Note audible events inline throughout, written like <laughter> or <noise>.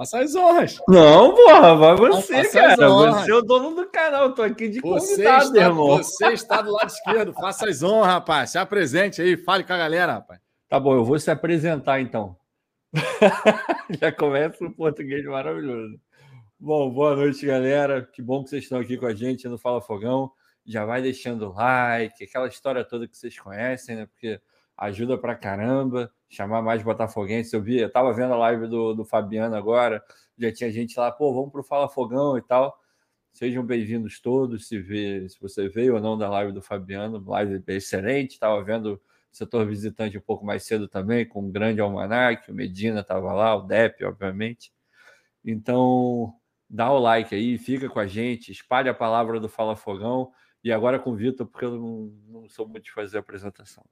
Faça as honras. Não, porra, vai você, cara. Você é o dono do canal. Eu tô aqui de você convidado, está, irmão. Você está do lado esquerdo. Faça as honras, rapaz. Se apresente aí. Fale com a galera, rapaz. Tá bom, eu vou se apresentar então. <laughs> Já começa o português maravilhoso. Bom, boa noite, galera. Que bom que vocês estão aqui com a gente no Fala Fogão. Já vai deixando o like, aquela história toda que vocês conhecem, né? Porque ajuda pra caramba chamar mais botafoguenses. Eu vi, eu tava vendo a live do, do Fabiano agora, já tinha gente lá, pô, vamos pro Fala Fogão e tal. Sejam bem-vindos todos, se, vê, se você veio ou não da live do Fabiano, live excelente, estava vendo o setor visitante um pouco mais cedo também, com o grande almanac, o Medina estava lá, o Dep, obviamente. Então, dá o like aí, fica com a gente, espalhe a palavra do Fala Fogão, e agora com o Vitor, porque eu não, não sou muito de fazer a apresentação.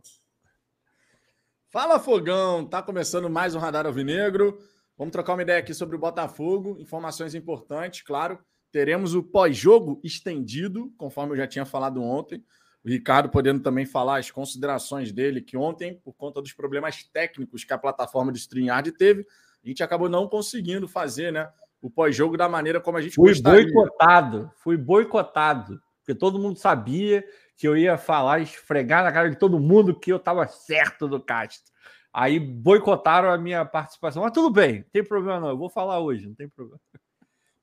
Fala Fogão, tá começando mais um Radar Alvinegro. Vamos trocar uma ideia aqui sobre o Botafogo, informações importantes, claro. Teremos o pós-jogo estendido, conforme eu já tinha falado ontem. O Ricardo podendo também falar as considerações dele, que ontem, por conta dos problemas técnicos que a plataforma do StreamYard teve, a gente acabou não conseguindo fazer, né? O pós-jogo da maneira como a gente Fui gostaria. boicotado, fui boicotado, porque todo mundo sabia que eu ia falar, esfregar na cara de todo mundo que eu estava certo do Castro. Aí boicotaram a minha participação. Mas tudo bem, não tem problema não. Eu vou falar hoje, não tem problema.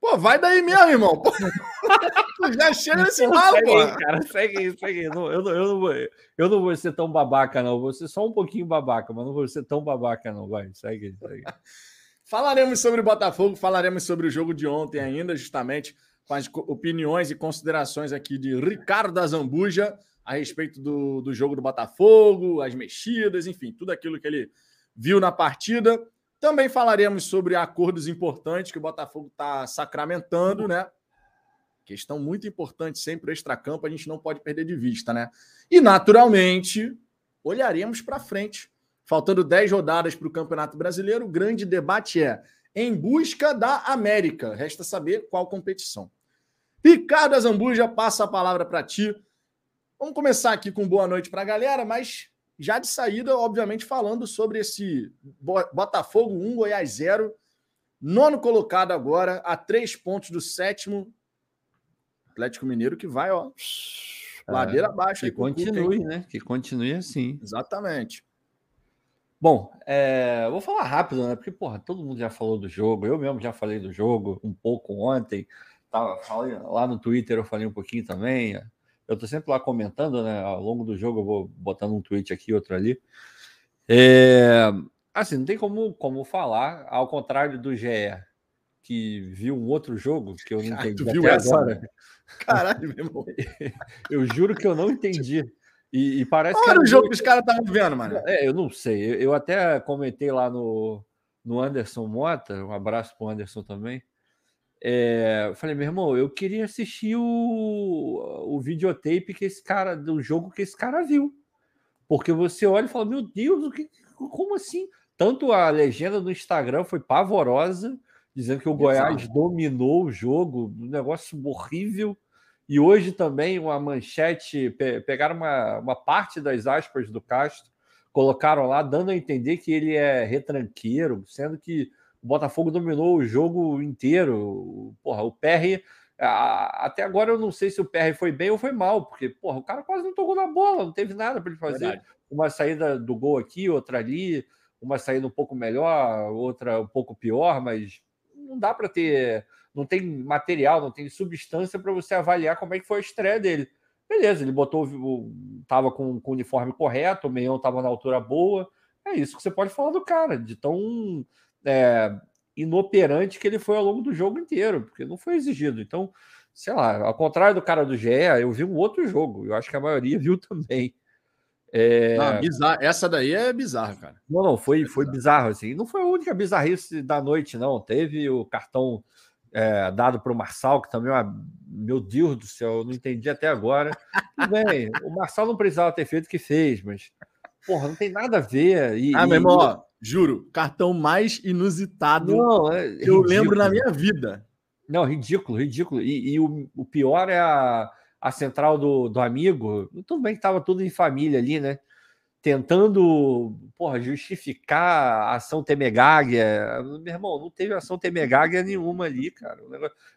Pô, vai daí mesmo, irmão. Pô, <laughs> já chega nesse mal, pô. Cara, segue aí, segue aí. Não, eu, não, eu, não vou, eu não vou ser tão babaca, não. Vou ser só um pouquinho babaca, mas não vou ser tão babaca, não. Vai, segue aí, segue. <laughs> Falaremos sobre o Botafogo, falaremos sobre o jogo de ontem ainda, justamente com as opiniões e considerações aqui de Ricardo Azambuja a respeito do, do jogo do Botafogo, as mexidas, enfim, tudo aquilo que ele viu na partida. Também falaremos sobre acordos importantes que o Botafogo está sacramentando, né? Questão muito importante, sempre extra-campo, a gente não pode perder de vista, né? E, naturalmente, olharemos para frente. Faltando 10 rodadas para o Campeonato Brasileiro, o grande debate é em busca da América. Resta saber qual competição. Ricardo Azambuja, passa a palavra para ti. Vamos começar aqui com boa noite para a galera, mas já de saída, obviamente, falando sobre esse Botafogo 1, Goiás 0. Nono colocado agora, a três pontos do sétimo. Atlético Mineiro que vai, ó. É, ladeira abaixo. Que continue, né? Que continue assim. Exatamente. Bom, é, vou falar rápido, né? Porque, porra, todo mundo já falou do jogo. Eu mesmo já falei do jogo um pouco ontem. Tava, falei, lá no Twitter eu falei um pouquinho também. Eu tô sempre lá comentando, né? Ao longo do jogo eu vou botando um tweet aqui, outro ali. É, assim, não tem como, como falar, ao contrário do GE, que viu um outro jogo que eu não <laughs> entendi tu viu essa, agora. Caralho, meu irmão. <laughs> eu juro que eu não <laughs> entendi. E, e parece Olha que. Olha o jogo que os caras estavam vendo, mano. É, eu não sei. Eu, eu, até comentei lá no, no Anderson Mota, um abraço pro Anderson também. É, eu falei, meu irmão, eu queria assistir o, o videotape que esse cara, do jogo que esse cara viu. Porque você olha e fala, meu Deus, o que, como assim? Tanto a legenda do Instagram foi pavorosa, dizendo que o Goiás dominou o jogo, um negócio horrível. E hoje também uma manchete, pe pegaram uma, uma parte das aspas do Castro, colocaram lá, dando a entender que ele é retranqueiro, sendo que o Botafogo dominou o jogo inteiro. Porra, o PR. Até agora eu não sei se o PR foi bem ou foi mal, porque porra, o cara quase não tocou na bola, não teve nada para ele fazer. Verdade. Uma saída do gol aqui, outra ali, uma saída um pouco melhor, outra um pouco pior, mas não dá para ter. Não tem material, não tem substância para você avaliar como é que foi a estreia dele. Beleza, ele botou, tava com, com o uniforme correto, o meião tava na altura boa. É isso que você pode falar do cara, de tão é, inoperante que ele foi ao longo do jogo inteiro, porque não foi exigido. Então, sei lá, ao contrário do cara do GE, eu vi um outro jogo, eu acho que a maioria <laughs> viu também. É... Não, bizarro. Essa daí é bizarra, cara. Não, não, foi, é foi bizarro. assim. Não foi a única bizarrice da noite, não. Teve o cartão é, dado para o Marçal, que também, uma... meu Deus do céu, eu não entendi até agora. Tudo bem, o Marçal não precisava ter feito o que fez, mas, porra, não tem nada a ver. E, ah, meu irmão, ó, Juro, cartão mais inusitado não, é que eu lembro na minha vida. Não, ridículo, ridículo. E, e o, o, pior é a, a central do, do amigo. Tudo bem que estava tudo em família ali, né? Tentando porra, justificar a ação Temegáguia. Meu irmão, não teve ação Temegáguia nenhuma ali, cara.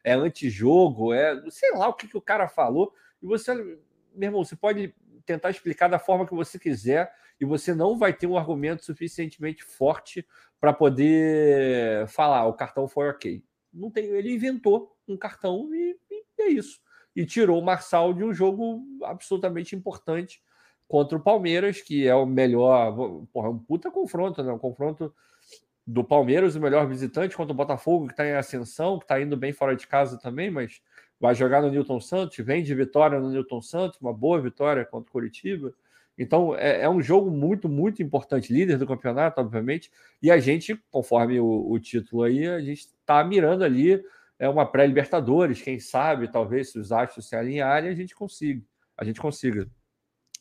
É antijogo, é. Sei lá o que, que o cara falou. E você, meu irmão, você pode tentar explicar da forma que você quiser e você não vai ter um argumento suficientemente forte para poder falar o cartão foi ok. Não tem, ele inventou um cartão e, e é isso. E tirou o Marçal de um jogo absolutamente importante contra o Palmeiras, que é o melhor. Porra, é um puta confronto, né? Um confronto do Palmeiras, o melhor visitante, contra o Botafogo, que está em ascensão, que está indo bem fora de casa também, mas vai jogar no Newton Santos, vem de vitória no Newton Santos, uma boa vitória contra o Curitiba. Então é, é, um jogo muito, muito importante, líder do campeonato, obviamente, e a gente, conforme o, o título aí, a gente está mirando ali é uma pré-Libertadores, quem sabe, talvez, se os astros se alinharem, a gente consiga. A gente consiga.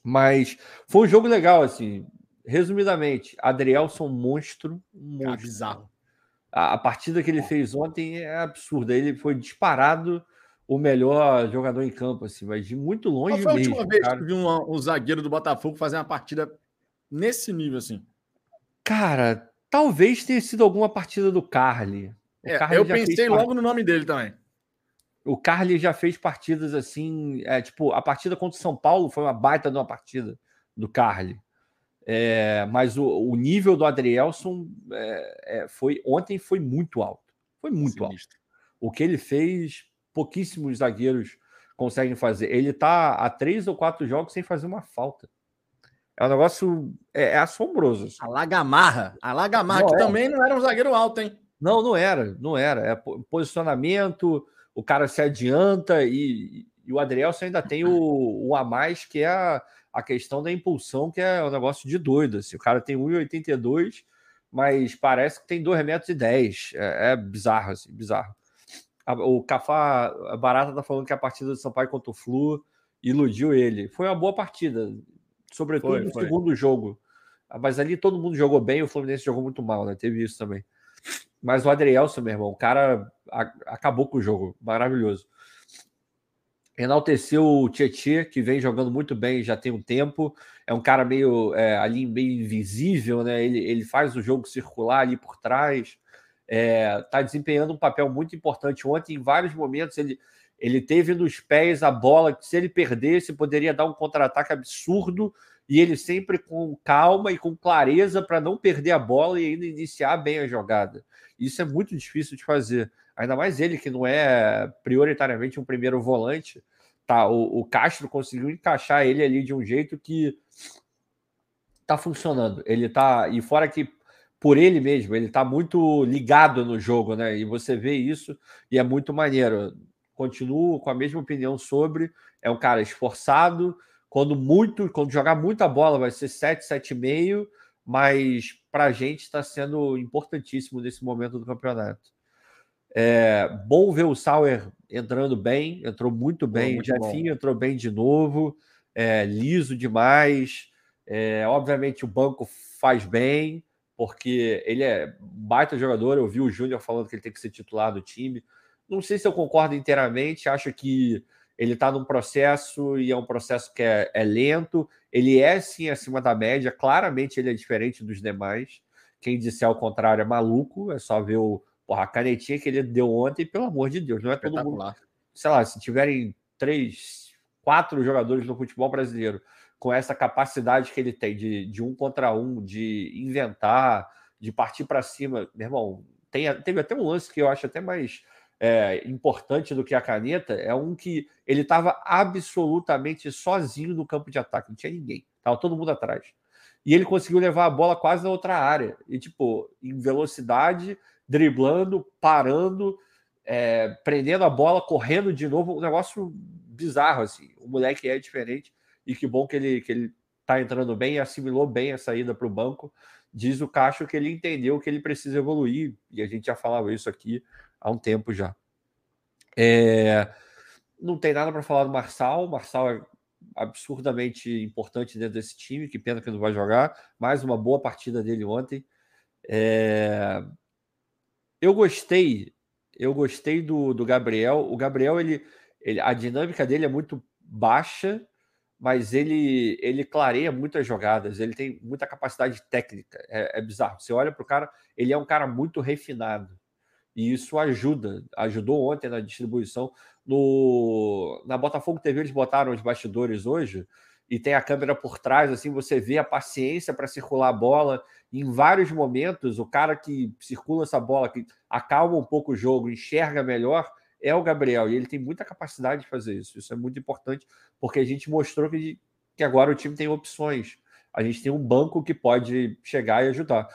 Mas foi um jogo legal, assim. Resumidamente, Adrielson, monstro. monstro. Ah, bizarro. A, a, partida que ele fez ontem é absurda. Ele foi disparado o melhor jogador em campo, assim, mas de muito longe Qual foi a mesmo, última vez cara. que viu um, um zagueiro do Botafogo fazer uma partida nesse nível, assim? Cara, talvez tenha sido alguma partida do Carly. É, Carly eu pensei logo no nome dele também. O Carly já fez partidas assim, é, tipo, a partida contra o São Paulo foi uma baita de uma partida do Carly. É, mas o, o, nível do Adrielson é, é, foi ontem foi muito alto. Foi muito Sinistro. alto. O que ele fez, pouquíssimos zagueiros conseguem fazer. Ele está há três ou quatro jogos sem fazer uma falta. É um negócio é, é assombroso. Assim. A Lagamarra. A Lagamarra, que é. também não era um zagueiro alto, hein? Não, não era, não era. É posicionamento, o cara se adianta e, e o Adrielson ainda tem o, o a mais, que é a, a questão da impulsão, que é um negócio de doido. Assim. O cara tem 1,82, mas parece que tem 2 metros e 10. É, é bizarro, assim, bizarro. O Cafá Barata tá falando que a partida do Sampaio contra o Flu iludiu ele. Foi uma boa partida, sobretudo foi, no foi. segundo jogo. Mas ali todo mundo jogou bem, o Fluminense jogou muito mal, né? Teve isso também. Mas o Adrielson, meu irmão, o cara acabou com o jogo. Maravilhoso. Enalteceu o Tietê, que vem jogando muito bem já tem um tempo. É um cara meio é, ali, meio invisível, né? Ele, ele faz o jogo circular ali por trás. Está é, desempenhando um papel muito importante. Ontem, em vários momentos, ele, ele teve nos pés a bola que, se ele perdesse, poderia dar um contra-ataque absurdo. E ele sempre com calma e com clareza para não perder a bola e ainda iniciar bem a jogada. Isso é muito difícil de fazer. Ainda mais ele, que não é prioritariamente um primeiro volante. Tá, o, o Castro conseguiu encaixar ele ali de um jeito que tá funcionando. Ele tá. E fora que por ele mesmo, ele tá muito ligado no jogo, né? E você vê isso e é muito maneiro. Continuo com a mesma opinião sobre. É um cara esforçado. Quando muito, quando jogar muita bola, vai ser 7, 7,5 mas para a gente está sendo importantíssimo nesse momento do campeonato. É bom ver o Sauer entrando bem, entrou muito bem, o Jefinho entrou bem de novo, é, liso demais. É, obviamente o banco faz bem, porque ele é baita jogador. Eu vi o Júnior falando que ele tem que ser titular do time. Não sei se eu concordo inteiramente, acho que ele está num processo e é um processo que é, é, lento. Ele é sim acima da média, claramente ele é diferente dos demais. Quem disser ao contrário é maluco, é só ver o, porra, a canetinha que ele deu ontem, pelo amor de Deus, não é todo mundo. Sei lá, se tiverem três, quatro jogadores no futebol brasileiro com essa capacidade que ele tem de, de um contra um, de inventar, de partir para cima, meu irmão, tem, teve até um lance que eu acho até mais é, importante do que a caneta é um que ele estava absolutamente sozinho no campo de ataque, não tinha ninguém, estava todo mundo atrás. E ele conseguiu levar a bola quase na outra área, e tipo, em velocidade, driblando, parando, é, prendendo a bola, correndo de novo, um negócio bizarro assim. O moleque é diferente e que bom que ele que ele tá entrando bem assimilou bem a saída para o banco. Diz o Cacho que ele entendeu que ele precisa evoluir, e a gente já falava isso aqui há um tempo já. É, não tem nada para falar do Marçal. O Marçal é absurdamente importante dentro desse time. Que pena que não vai jogar. Mais uma boa partida dele ontem. É, eu gostei. Eu gostei do, do Gabriel. O Gabriel, ele, ele, a dinâmica dele é muito baixa, mas ele, ele clareia muitas jogadas, ele tem muita capacidade técnica. É, é bizarro. Você olha para o cara, ele é um cara muito refinado. E isso ajuda. Ajudou ontem na distribuição. No, na Botafogo TV, eles botaram os bastidores hoje e tem a câmera por trás, assim, você vê a paciência para circular a bola. em vários momentos, o cara que circula essa bola, que acalma um pouco o jogo, enxerga melhor, é o Gabriel. E ele tem muita capacidade de fazer isso. Isso é muito importante, porque a gente mostrou que, que agora o time tem opções. A gente tem um banco que pode chegar e ajudar.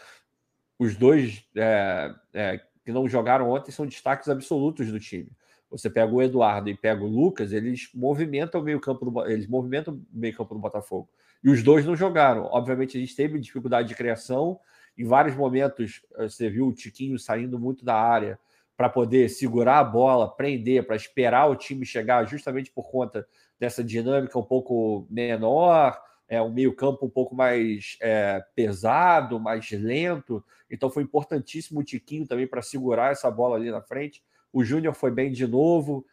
Os dois é, é, que não jogaram ontem são destaques absolutos do time. Você pega o Eduardo e pega o Lucas, eles movimentam o meio-campo do eles movimentam o meio-campo do Botafogo. E os dois não jogaram. Obviamente, a gente teve dificuldade de criação. Em vários momentos, eh, você viu o Tiquinho saindo muito da área para poder segurar a bola, prender, para esperar o time chegar, justamente por conta dessa dinâmica um pouco menor, é, um meio-campo um pouco mais é, pesado, mais lento. Então foi importantíssimo o Tiquinho também para segurar essa bola ali na frente. O Júnior foi bem de novo,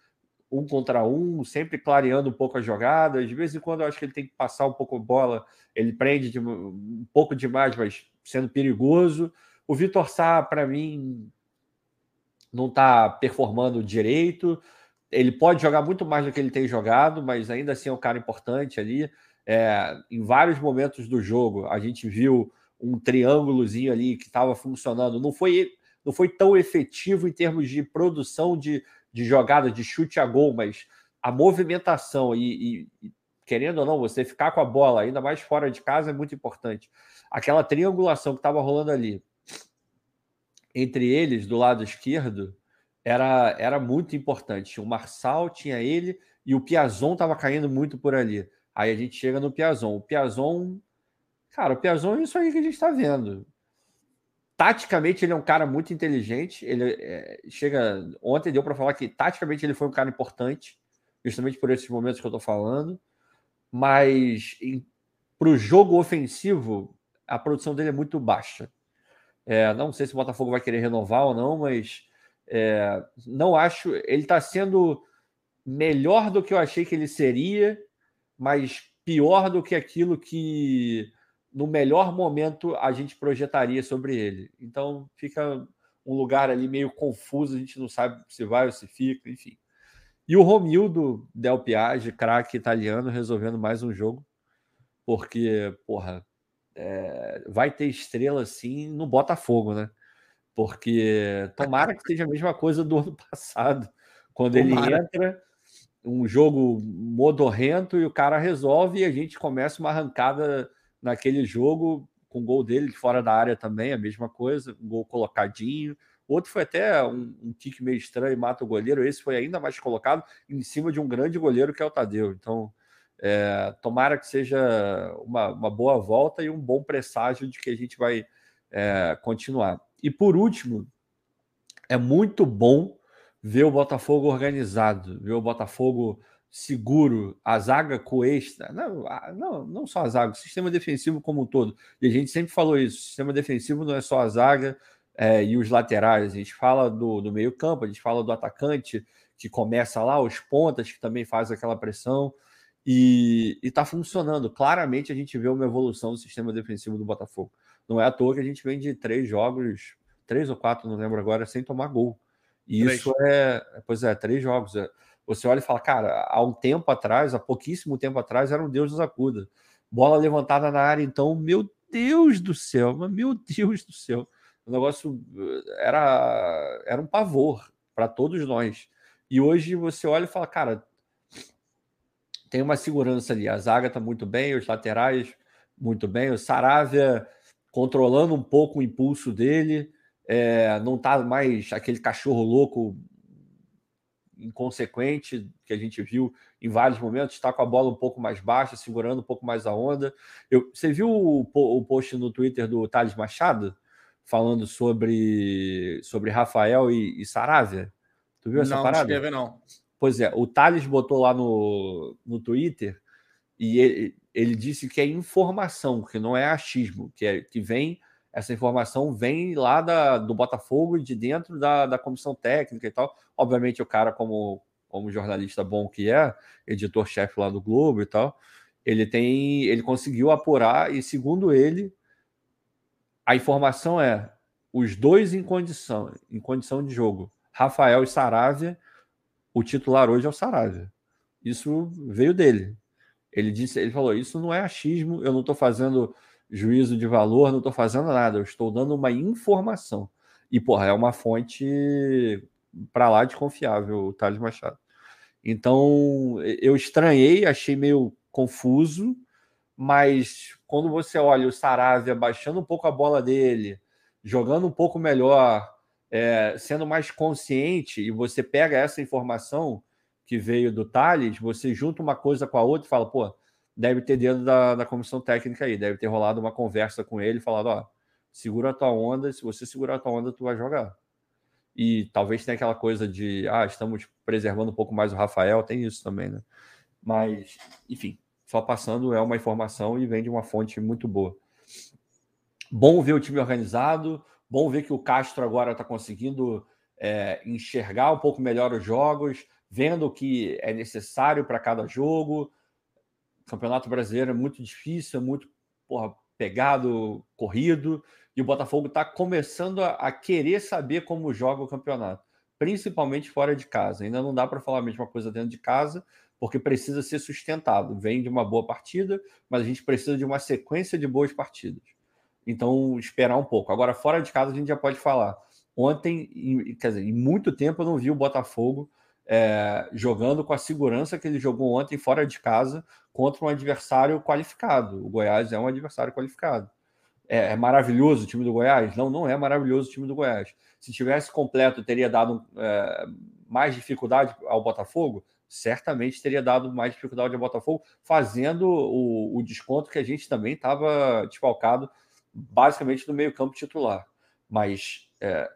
um contra um, sempre clareando um pouco as jogadas. De vez em quando eu acho que ele tem que passar um pouco a bola, ele prende de, um pouco demais, mas sendo perigoso. O Vitor Sá, para mim, não está performando direito. Ele pode jogar muito mais do que ele tem jogado, mas ainda assim é um cara importante ali. É, em vários momentos do jogo, a gente viu um triângulozinho ali que estava funcionando. Não foi não foi tão efetivo em termos de produção de, de jogada, de chute a gol, mas a movimentação e, e, querendo ou não, você ficar com a bola, ainda mais fora de casa, é muito importante. Aquela triangulação que estava rolando ali entre eles, do lado esquerdo, era, era muito importante. O Marçal tinha ele e o Piazon estava caindo muito por ali. Aí a gente chega no Piazon. O Piazon, cara, o Piazon é isso aí que a gente está vendo. Taticamente, ele é um cara muito inteligente. Ele é, chega. Ontem deu para falar que taticamente ele foi um cara importante, justamente por esses momentos que eu estou falando. Mas para o jogo ofensivo, a produção dele é muito baixa. É, não sei se o Botafogo vai querer renovar ou não, mas é, não acho. Ele está sendo melhor do que eu achei que ele seria, mas pior do que aquilo que no melhor momento a gente projetaria sobre ele. Então fica um lugar ali meio confuso, a gente não sabe se vai ou se fica, enfim. E o Romildo Del Piage, craque italiano, resolvendo mais um jogo, porque, porra, é, vai ter estrela assim no Botafogo, né? Porque tomara que seja a mesma coisa do ano <laughs> passado, quando tomara. ele entra, um jogo modorrento e o cara resolve e a gente começa uma arrancada naquele jogo, com o gol dele de fora da área também, a mesma coisa, um gol colocadinho. Outro foi até um, um kick meio estranho, mata o goleiro. Esse foi ainda mais colocado em cima de um grande goleiro que é o Tadeu. Então, é, tomara que seja uma, uma, boa volta e um bom presságio de que a gente vai é, continuar. E por último, é muito bom ver o Botafogo organizado, ver o Botafogo seguro, a zaga coesta, não, não, não só a zaga, o sistema defensivo como um todo. E a gente sempre falou isso: o sistema defensivo não é só a zaga é, e os laterais, a gente fala do, do meio-campo, a gente fala do atacante que começa lá, os pontas que também faz aquela pressão. E está funcionando. Claramente a gente vê uma evolução do sistema defensivo do Botafogo. Não é à toa que a gente vem de três jogos, três ou quatro, não lembro agora, sem tomar gol. E três. isso é, pois é, três jogos. É, você olha e fala, cara, há um tempo atrás, há pouquíssimo tempo atrás, era um Deus nos acuda. Bola levantada na área, então, meu Deus do céu, meu Deus do céu. O negócio eh, era, era um pavor para todos nós. E hoje você olha e fala, cara, tem uma segurança ali. A zaga está muito bem, os laterais muito bem. O Saravia controlando um pouco o impulso dele. É, não está mais aquele cachorro louco inconsequente que a gente viu em vários momentos, está com a bola um pouco mais baixa, segurando um pouco mais a onda. Eu, você viu o, o post no Twitter do Thales Machado falando sobre, sobre Rafael e, e Saravia? Tu viu essa não, parada? Não, não. Pois é, o Thales botou lá no, no Twitter e ele, ele disse que é informação, que não é achismo, que, é, que vem essa informação vem lá da, do Botafogo, de dentro da, da comissão técnica e tal. Obviamente, o cara, como, como jornalista bom que é, editor-chefe lá do Globo e tal, ele tem, ele conseguiu apurar e segundo ele, a informação é os dois em condição, em condição de jogo, Rafael e Saravia, o titular hoje é o Saravia. Isso veio dele. Ele disse, ele falou, isso não é achismo, eu não estou fazendo juízo de valor, não estou fazendo nada, eu estou dando uma informação. E, porra, é uma fonte para lá de confiável, o Thales Machado. Então, eu estranhei, achei meio confuso, mas quando você olha o Saravia baixando um pouco a bola dele, jogando um pouco melhor, é, sendo mais consciente, e você pega essa informação que veio do Thales, você junta uma coisa com a outra e fala, pô, deve ter dedo da, da comissão técnica aí, deve ter rolado uma conversa com ele, falado, ó, segura a tua onda, se você segurar a tua onda, tu vai jogar. E talvez tenha aquela coisa de, ah, estamos preservando um pouco mais o Rafael, tem isso também, né? Mas, enfim, só passando é uma informação e vem de uma fonte muito boa. Bom ver o time organizado, bom ver que o Castro agora está conseguindo é, enxergar um pouco melhor os jogos, vendo o que é necessário para cada jogo, Campeonato Brasileiro é muito difícil, é muito porra, pegado, corrido, e o Botafogo está começando a, a, querer saber como joga o campeonato, principalmente fora de casa. Ainda não dá para falar a mesma coisa dentro de casa, porque precisa ser sustentado. Vem de uma boa partida, mas a gente precisa de uma sequência de boas partidas. Então, esperar um pouco. Agora, fora de casa, a gente já pode falar. Ontem, quer dizer, em muito tempo eu não vi o Botafogo é, jogando com a segurança que ele jogou ontem fora de casa contra um adversário qualificado. O Goiás é um adversário qualificado. É, é, maravilhoso o time do Goiás? Não, não é maravilhoso o time do Goiás. Se tivesse completo, teria dado é, mais dificuldade ao Botafogo? Certamente teria dado mais dificuldade ao Botafogo, fazendo o, o desconto que a gente também estava desfalcado, basicamente no meio-campo titular. Mas é,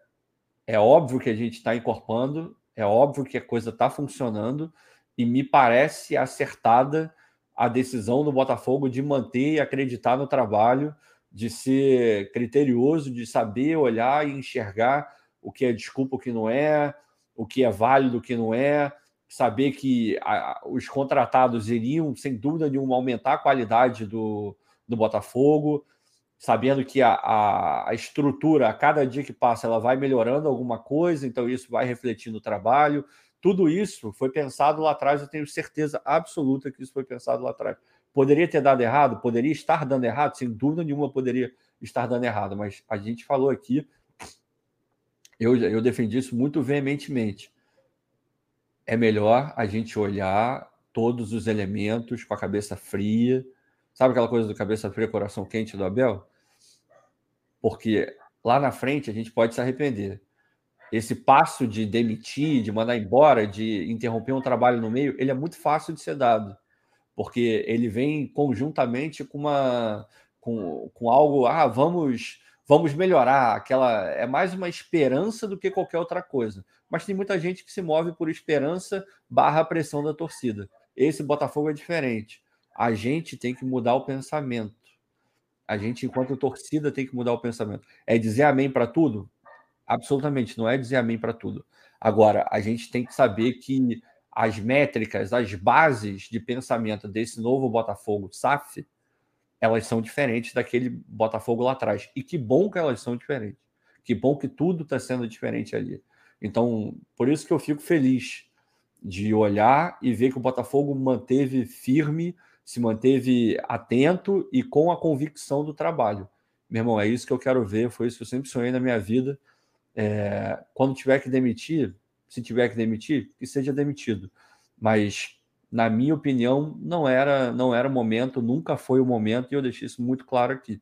é óbvio que a gente está incorporando é óbvio que a coisa está funcionando e me parece acertada a decisão do Botafogo de manter e acreditar no trabalho, de ser criterioso, de saber olhar e enxergar o que é desculpa, o que não é, o que é válido, o que não é, saber que a, os contratados iriam, sem dúvida nenhuma, aumentar a qualidade do, do Botafogo, sabendo que a, a, a, estrutura, a cada dia que passa, ela vai melhorando alguma coisa, então isso vai refletir no trabalho. Tudo isso foi pensado lá atrás, eu tenho certeza absoluta que isso foi pensado lá atrás. Poderia ter dado errado? Poderia estar dando errado? Sem dúvida nenhuma poderia estar dando errado, mas a gente falou aqui, eu, eu defendi isso muito veementemente. É melhor a gente olhar todos os elementos com a cabeça fria. Sabe aquela coisa do cabeça fria, coração quente do Abel? Porque lá na frente a gente pode se arrepender. Esse passo de demitir, de mandar embora, de interromper um trabalho no meio, ele é muito fácil de ser dado, porque ele vem conjuntamente com uma com, com algo, ah, vamos vamos melhorar, aquela é mais uma esperança do que qualquer outra coisa. Mas tem muita gente que se move por esperança barra pressão da torcida. Esse Botafogo é diferente. A gente tem que mudar o pensamento. A gente, enquanto torcida, tem que mudar o pensamento. É dizer amém para tudo? Absolutamente, não é dizer amém para tudo. Agora, a gente tem que saber que as métricas, as bases de pensamento desse novo Botafogo SAF, elas são diferentes daquele Botafogo lá atrás. E que bom que elas são diferentes. Que bom que tudo está sendo diferente ali. Então, por isso que eu fico feliz de olhar e ver que o Botafogo manteve firme se manteve atento e com a convicção do trabalho. Meu irmão, é isso que eu quero ver, foi isso que eu sempre sonhei na minha vida. É, quando tiver que demitir, se tiver que demitir, que seja demitido. Mas, na minha opinião, não era, não era o momento, nunca foi o momento, e eu deixei isso muito claro aqui.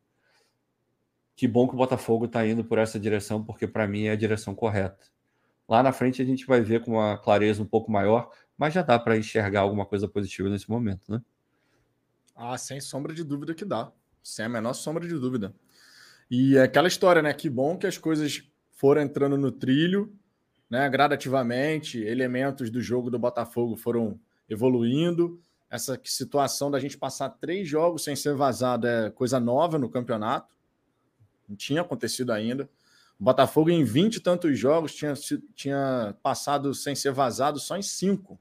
Que bom que o Botafogo está indo por essa direção, porque para mim é a direção correta. Lá na frente a gente vai ver com uma clareza um pouco maior, mas já dá para enxergar alguma coisa positiva nesse momento, né? Ah, sem sombra de dúvida que dá. Sem a menor sombra de dúvida. E é aquela história, né? Que bom que as coisas foram entrando no trilho, né? Gradativamente, elementos do jogo do Botafogo foram evoluindo. Essa situação da gente passar três jogos sem ser vazado é coisa nova no campeonato. Não tinha acontecido ainda. O Botafogo, em 20 e tantos jogos, tinha, tinha passado sem ser vazado só em cinco.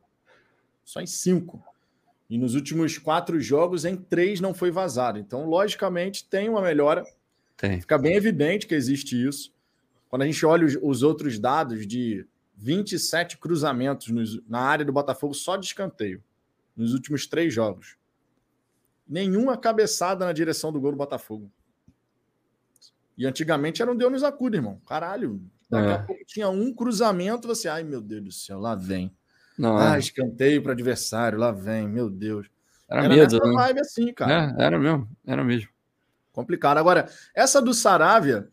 Só em cinco. E nos últimos quatro jogos, em três não foi vazado. Então, logicamente, tem uma melhora. Tem. Fica bem evidente que existe isso. Quando a gente olha os, os outros dados de 27 cruzamentos nos, na área do Botafogo só de escanteio, nos últimos três jogos. Nenhuma cabeçada na direção do gol do Botafogo. E antigamente era um Deus nos acuda, irmão. Caralho. Daqui é. a pouco tinha um cruzamento, você, ai meu Deus do céu, lá vem. Não, ah, é. escanteio para adversário, lá vem, meu Deus. Era, era medo, né? vibe assim, cara. É, era mesmo, era mesmo. Complicado. Agora, essa do Saravia,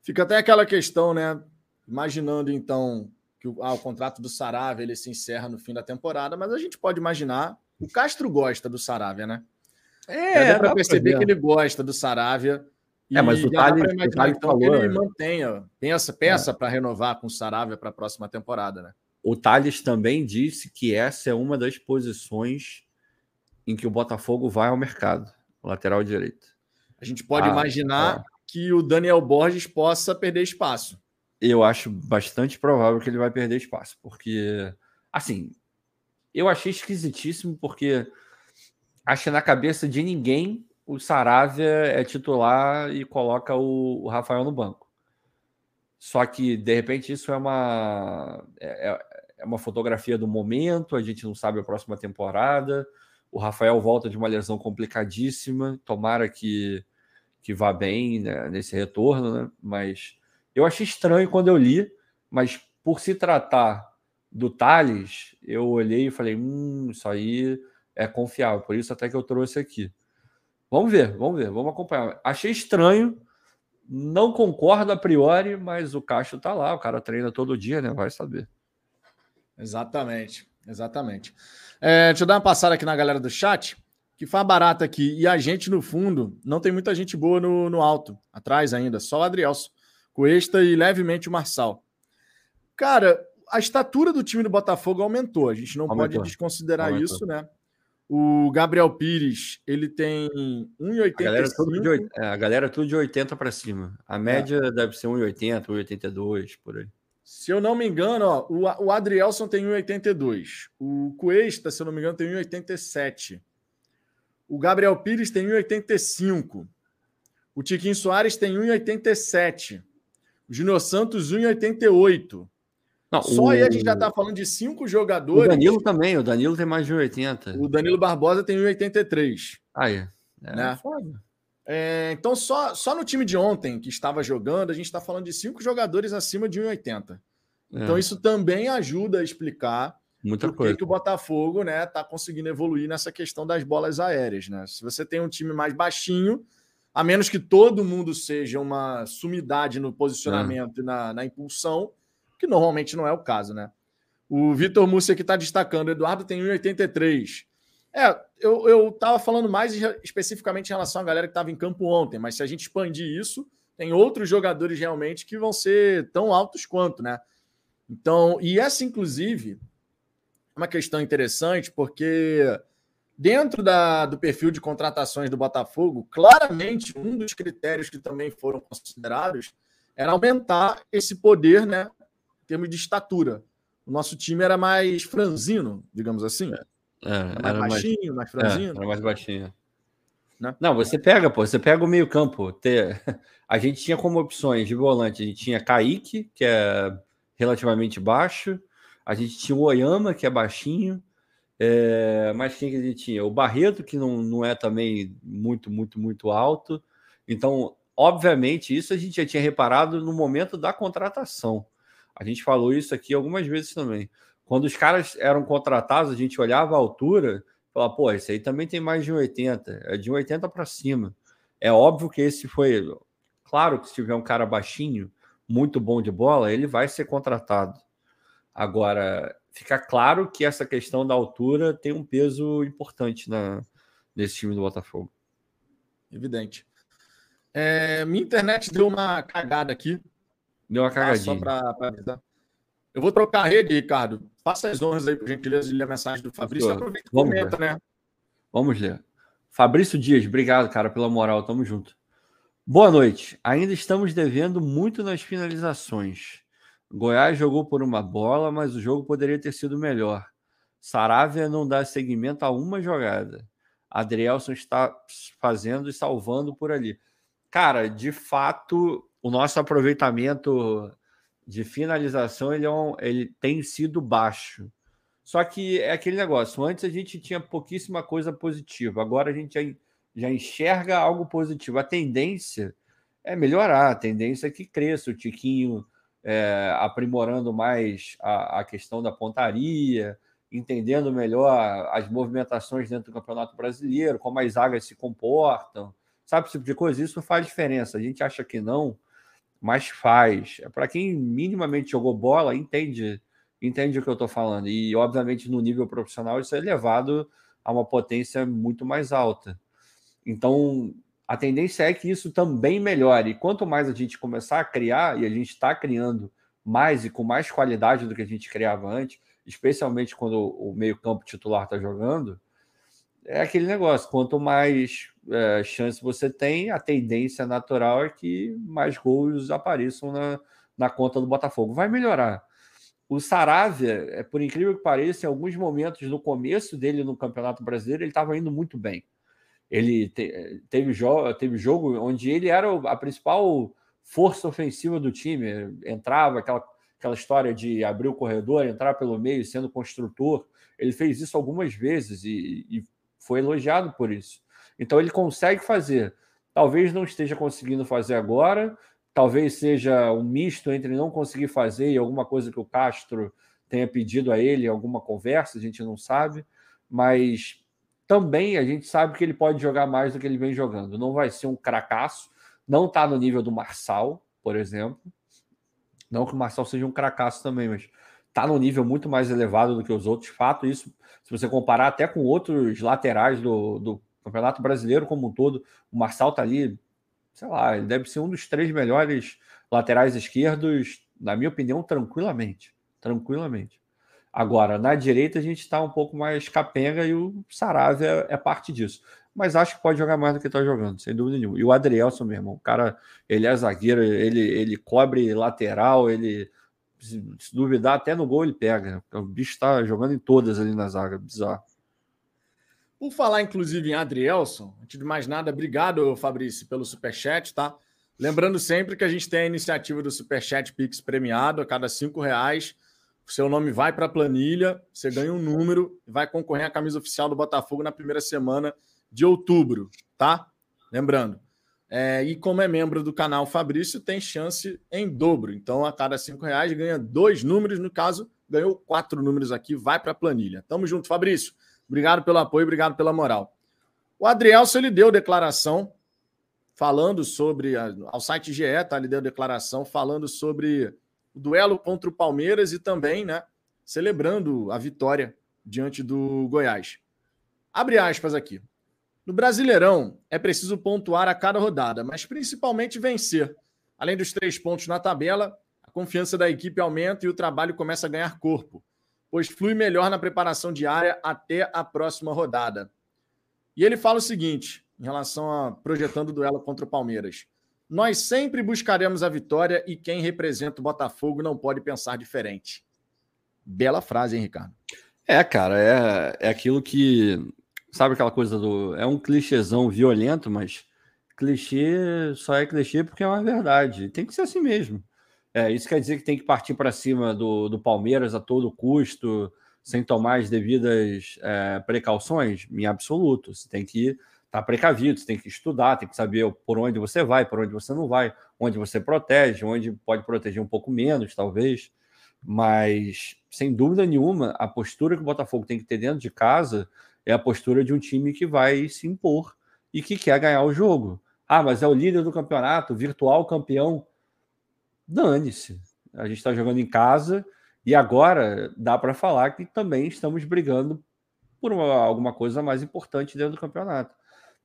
fica até aquela questão, né? Imaginando então que o, ah, o contrato do Saravia ele se encerra no fim da temporada, mas a gente pode imaginar. O Castro gosta do Saravia, né? É, dá para perceber que ele gosta do Saravia. É, mas o Thales, imaginar, então, falou, que ele mantenha, pensa, peça é. para renovar com o Saravia para a próxima temporada, né? O Thales também disse que essa é uma das posições em que o Botafogo vai ao mercado, lateral direito. A gente pode ah, imaginar é. que o Daniel Borges possa perder espaço. Eu acho bastante provável que ele vai perder espaço, porque, assim, eu achei esquisitíssimo, porque acho que na cabeça de ninguém o Saravia é titular e coloca o, o Rafael no banco. Só que, de repente, isso é uma, é, é, uma fotografia do momento, a gente não sabe a próxima temporada. O Rafael volta de uma lesão complicadíssima, tomara que, que vá bem né, nesse retorno, né? Mas eu achei estranho quando eu li, mas por se tratar do Thales, eu olhei e falei: hum, isso aí é confiável, por isso até que eu trouxe aqui. Vamos ver, vamos ver, vamos acompanhar. Achei estranho, não concordo a priori, mas o Castro tá lá, o cara treina todo dia, né? Vai saber. Exatamente, exatamente. É, deixa eu dar uma passada aqui na galera do chat, que faz barato aqui. E a gente, no fundo, não tem muita gente boa no, no alto, atrás ainda, só o Adrielso, Cuesta e levemente o Marçal. Cara, a estatura do time do Botafogo aumentou, a gente não aumentou. pode desconsiderar aumentou. isso, né? O Gabriel Pires, ele tem 1,85. A, é, a galera tudo de 80 para cima. A é. média é. deve ser 1,80, 1,82 por aí. Se eu não me engano, ó, o, o Adrielson tem 1,82. O Cuesta, se eu não me engano, tem 1,87. O Gabriel Pires tem 1,85. O Tiquinho Soares tem 1,87. O Júnior Santos, 1,88. Não, Só o... aí a gente já está falando de cinco jogadores. O Danilo também, o Danilo tem mais de 80. O Danilo Barbosa tem 1,83. Aí, é né? foda. É, então, só, só no time de ontem que estava jogando, a gente está falando de cinco jogadores acima de 1,80. Então, é. isso também ajuda a explicar Muita coisa. que o Botafogo né, está conseguindo evoluir nessa questão das bolas aéreas. Né? Se você tem um time mais baixinho, a menos que todo mundo seja uma sumidade no posicionamento é. e na, na impulsão, que normalmente não é o caso, né? O Vitor Múcia aqui está destacando, Eduardo tem 1,83. É, eu, eu tava falando mais especificamente em relação à galera que estava em campo ontem, mas se a gente expandir isso, tem outros jogadores realmente que vão ser tão altos quanto, né? Então, e essa, inclusive, é uma questão interessante, porque dentro da, do perfil de contratações do Botafogo, claramente um dos critérios que também foram considerados era aumentar esse poder, né, termos de estatura. O nosso time era mais franzino, digamos assim. É, era mais era baixinho, mais, mais franzino. É, era mais baixinho. Né? Não, você pega, pô, você pega o meio-campo. Ter... <laughs> A gente tinha como opções de volante, a gente tinha Kaique, que é relativamente baixo, a gente tinha o Oyama, que é baixinho, é... mas quem que a gente tinha? O Barreto, que não, não é também muito, muito, muito alto. Então, obviamente, isso a gente já tinha reparado no momento da contratação. A gente falou isso aqui algumas vezes também. Quando os caras eram contratados, a gente olhava a altura e falava, pô, esse aí também tem mais de 1,80, é de 1,80 para cima. É óbvio que esse foi. Claro que se tiver um cara baixinho, muito bom de bola, ele vai ser contratado. Agora, fica claro que essa questão da altura tem um peso importante na, nesse time do Botafogo. Evidente. É, minha internet deu uma cagada aqui. Deu uma cagadinha. Só para avisar. Eu vou trocar a rede, Ricardo. Faça as honras aí, por gentileza, de ler a mensagem do Fabrício. Aproveita e comenta, ver. né? Vamos ler. Fabrício Dias, obrigado, cara, pela moral. Tamo junto. Boa noite. Ainda estamos devendo muito nas finalizações. Goiás jogou por uma bola, mas o jogo poderia ter sido melhor. Saravia não dá seguimento a uma jogada. Adrielson está fazendo e salvando por ali. Cara, de fato, o nosso aproveitamento de finalização ele, é um, ele tem sido baixo. Só que é aquele negócio. Antes a gente tinha pouquíssima coisa positiva. Agora a gente já, já enxerga algo positivo. A tendência é melhorar. A tendência é que cresça o Tiquinho é, aprimorando mais a, a questão da pontaria, entendendo melhor as movimentações dentro do Campeonato Brasileiro, como as zagas se comportam, sabe esse tipo de coisa? Isso faz diferença. A gente acha que não, mas faz. Para quem minimamente jogou bola, entende, entende o que eu estou falando. E, obviamente, no nível profissional, isso é elevado a uma potência muito mais alta. Então, a tendência é que isso também melhore. E quanto mais a gente começar a criar, e a gente está criando mais e com mais qualidade do que a gente criava antes, especialmente quando o meio-campo titular está jogando, é aquele negócio: quanto mais é, chance você tem, a tendência natural é que mais gols apareçam na, na conta do Botafogo. Vai melhorar. O Saravia, é, por incrível que pareça, em alguns momentos no começo dele no Campeonato Brasileiro, ele estava indo muito bem. Ele te, teve, jo teve jogo onde ele era a principal força ofensiva do time, entrava aquela aquela história de abrir o corredor, entrar pelo meio, sendo construtor. Ele fez isso algumas vezes e, e foi elogiado por isso. Então ele consegue fazer. Talvez não esteja conseguindo fazer agora, talvez seja um misto entre não conseguir fazer e alguma coisa que o Castro tenha pedido a ele, alguma conversa, a gente não sabe, mas também a gente sabe que ele pode jogar mais do que ele vem jogando. Não vai ser um cracaço, não está no nível do Marçal, por exemplo, não que o Marcel seja um cracaço também, mas está num nível muito mais elevado do que os outros. Fato, isso, se você comparar até com outros laterais do, do Campeonato Brasileiro como um todo, o Marçal está ali, sei lá, ele deve ser um dos três melhores laterais esquerdos, na minha opinião, tranquilamente. Tranquilamente. Agora, na direita, a gente está um pouco mais capenga e o Saravia é, é parte disso mas acho que pode jogar mais do que está jogando, sem dúvida nenhuma. E o Adrielson, meu irmão, o cara, ele é zagueiro, ele, ele cobre lateral, ele, se, se duvidar, até no gol ele pega. O bicho está jogando em todas ali na zaga, bizarro. Por falar, inclusive, em Adrielson, antes de mais nada, obrigado, Fabrício, pelo superchat, tá? Lembrando sempre que a gente tem a iniciativa do Superchat Pix premiado a cada cinco reais. O seu nome vai para a planilha, você ganha um número e vai concorrer à camisa oficial do Botafogo na primeira semana de outubro, tá? Lembrando. É, e como é membro do canal Fabrício, tem chance em dobro. Então, a cada cinco reais ganha dois números. No caso, ganhou quatro números aqui, vai para a planilha. Tamo junto, Fabrício. Obrigado pelo apoio, obrigado pela moral. O Adrielso, ele deu declaração falando sobre, ao site GE, tá? Ele deu declaração falando sobre o duelo contra o Palmeiras e também, né, celebrando a vitória diante do Goiás. Abre aspas aqui. No Brasileirão, é preciso pontuar a cada rodada, mas principalmente vencer. Além dos três pontos na tabela, a confiança da equipe aumenta e o trabalho começa a ganhar corpo, pois flui melhor na preparação diária até a próxima rodada. E ele fala o seguinte, em relação a projetando o duelo contra o Palmeiras. Nós sempre buscaremos a vitória e quem representa o Botafogo não pode pensar diferente. Bela frase, hein, Ricardo? É, cara, é, é aquilo que Sabe aquela coisa do. É um clichêzão violento, mas clichê só é clichê porque é uma verdade. Tem que ser assim mesmo. É, isso quer dizer que tem que partir para cima do, do Palmeiras a todo custo, sem tomar as devidas é, precauções? Em absoluto. Você tem que estar tá precavido, você tem que estudar, tem que saber por onde você vai, por onde você não vai, onde você protege, onde pode proteger um pouco menos, talvez. Mas, sem dúvida nenhuma, a postura que o Botafogo tem que ter dentro de casa é a postura de um time que vai se impor e que quer ganhar o jogo. Ah, mas é o líder do campeonato, virtual campeão. Dane-se. A gente está jogando em casa e agora dá para falar que também estamos brigando por uma, alguma coisa mais importante dentro do campeonato.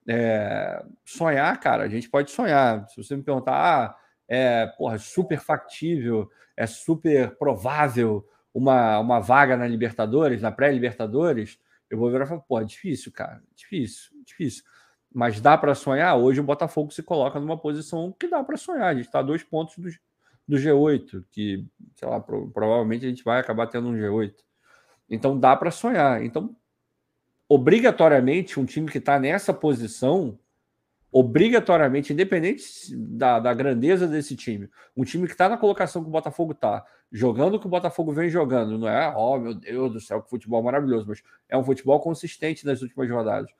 É, sonhar, cara, a gente pode sonhar. Se você me perguntar, ah, é porra, super factível, é super provável uma, uma vaga na Libertadores, na pré-Libertadores, eu vou virar e falar, pô, é difícil, cara, difícil, difícil. Mas dá para sonhar? Hoje o Botafogo se coloca numa posição que dá para sonhar. A gente está a dois pontos do, do G8, que, sei lá, pro, provavelmente a gente vai acabar tendo um G8. Então dá para sonhar. Então, obrigatoriamente, um time que está nessa posição, obrigatoriamente, independente da, da grandeza desse time, um time que está na colocação que o Botafogo está, jogando o que o Botafogo vem jogando, não é, oh meu Deus do céu, que futebol maravilhoso, mas é um futebol consistente nas últimas rodadas.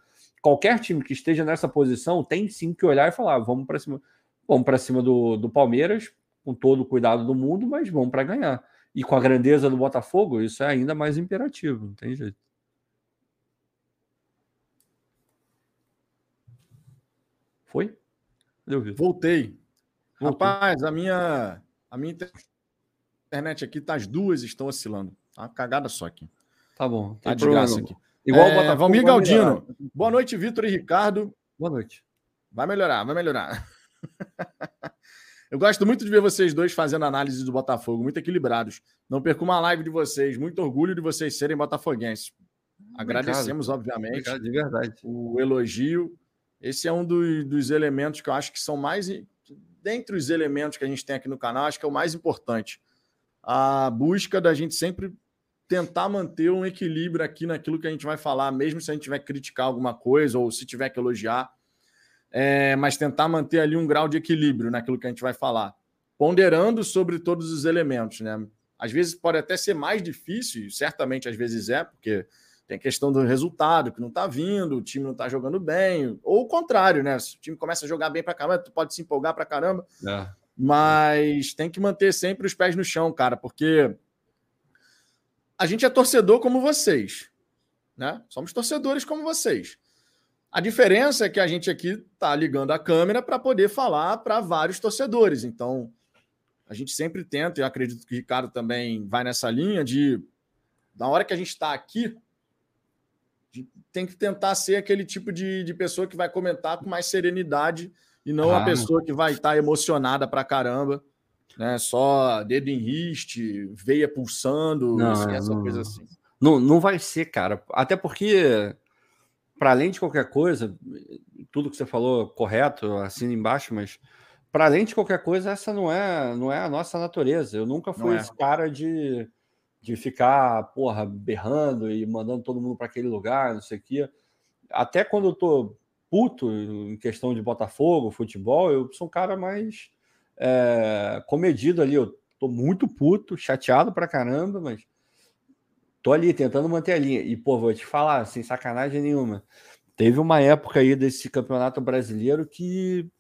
Qualquer time que esteja nessa posição tem sim que olhar e falar: vamos para cima, vamos para cima do, do Palmeiras, com todo o cuidado do mundo, mas vamos para ganhar. E com a grandeza do Botafogo, isso é ainda mais imperativo, não tem jeito. Foi? Voltei. Voltei. Rapaz, a minha, a minha internet aqui tá as duas estão oscilando. Tá uma cagada só aqui. Tá bom. Tá de graça aqui. Igual é, o Botafogo. Valmir Galdino. Boa noite, Vitor e Ricardo. Boa noite. Vai melhorar, vai melhorar. <laughs> Eu gosto muito de ver vocês dois fazendo análise do Botafogo, muito equilibrados. Não perco uma live de vocês. Muito orgulho de vocês serem botafoguenses. Agradecemos, obviamente, Obrigado, de verdade. o elogio esse é um dos, dos elementos que eu acho que são mais. Dentre os elementos que a gente tem aqui no canal, acho que é o mais importante. A busca da gente sempre tentar manter um equilíbrio aqui naquilo que a gente vai falar, mesmo se a gente tiver que criticar alguma coisa ou se tiver que elogiar, é, mas tentar manter ali um grau de equilíbrio naquilo que a gente vai falar, ponderando sobre todos os elementos, né? Às vezes pode até ser mais difícil, certamente às vezes é, porque tem a questão do resultado que não está vindo, o time não está jogando bem, ou o contrário, né? Se o time começa a jogar bem para caramba, tu pode se empolgar para caramba. É. Mas tem que manter sempre os pés no chão, cara, porque a gente é torcedor como vocês, né? Somos torcedores como vocês. A diferença é que a gente aqui tá ligando a câmera para poder falar para vários torcedores. Então, a gente sempre tenta, e acredito que o Ricardo também vai nessa linha de na hora que a gente está aqui, tem que tentar ser aquele tipo de, de pessoa que vai comentar com mais serenidade e não ah. a pessoa que vai estar emocionada pra caramba, né? Só dedo em riste, veia pulsando, não, assim, essa não, coisa assim. Não, não vai ser, cara. Até porque, para além de qualquer coisa, tudo que você falou correto, assina embaixo, mas para além de qualquer coisa, essa não é, não é a nossa natureza. Eu nunca fui é. esse cara de de ficar, porra, berrando e mandando todo mundo para aquele lugar, não sei o quê. Até quando eu tô puto em questão de Botafogo, futebol, eu sou um cara mais é, comedido ali. Eu tô muito puto, chateado pra caramba, mas tô ali tentando manter a linha. E, pô, vou te falar, sem sacanagem nenhuma. Teve uma época aí desse campeonato brasileiro que,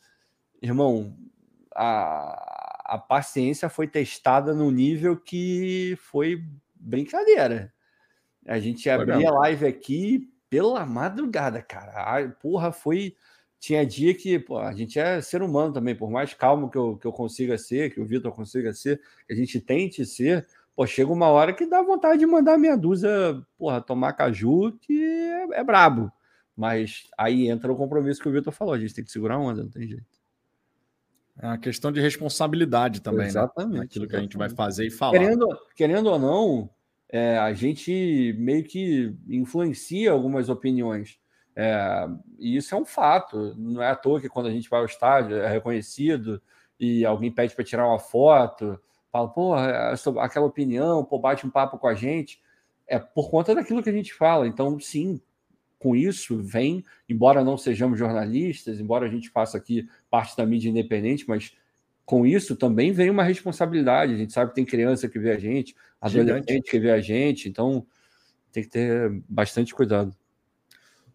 irmão, a, a paciência foi testada no nível que foi brincadeira. A gente abria a live aqui pela madrugada, cara. porra, foi. Tinha dia que pô, a gente é ser humano também, por mais calmo que eu, que eu consiga ser, que o Vitor consiga ser, que a gente tente ser, pô, chega uma hora que dá vontade de mandar meia dúzia, porra, tomar caju, que é, é brabo. Mas aí entra o compromisso que o Vitor falou, a gente tem que segurar a onda, não tem jeito. É uma questão de responsabilidade também, exatamente, né? Aquilo que a gente vai fazer e falar. Querendo, querendo ou não, é, a gente meio que influencia algumas opiniões. É, e isso é um fato. Não é à toa que quando a gente vai ao estádio é reconhecido e alguém pede para tirar uma foto, fala, pô, aquela opinião, pô, bate um papo com a gente. É por conta daquilo que a gente fala. Então, sim, com isso vem, embora não sejamos jornalistas, embora a gente faça aqui parte da mídia independente, mas com isso também vem uma responsabilidade. A gente sabe que tem criança que vê a gente, adolescente que vê a gente, então tem que ter bastante cuidado.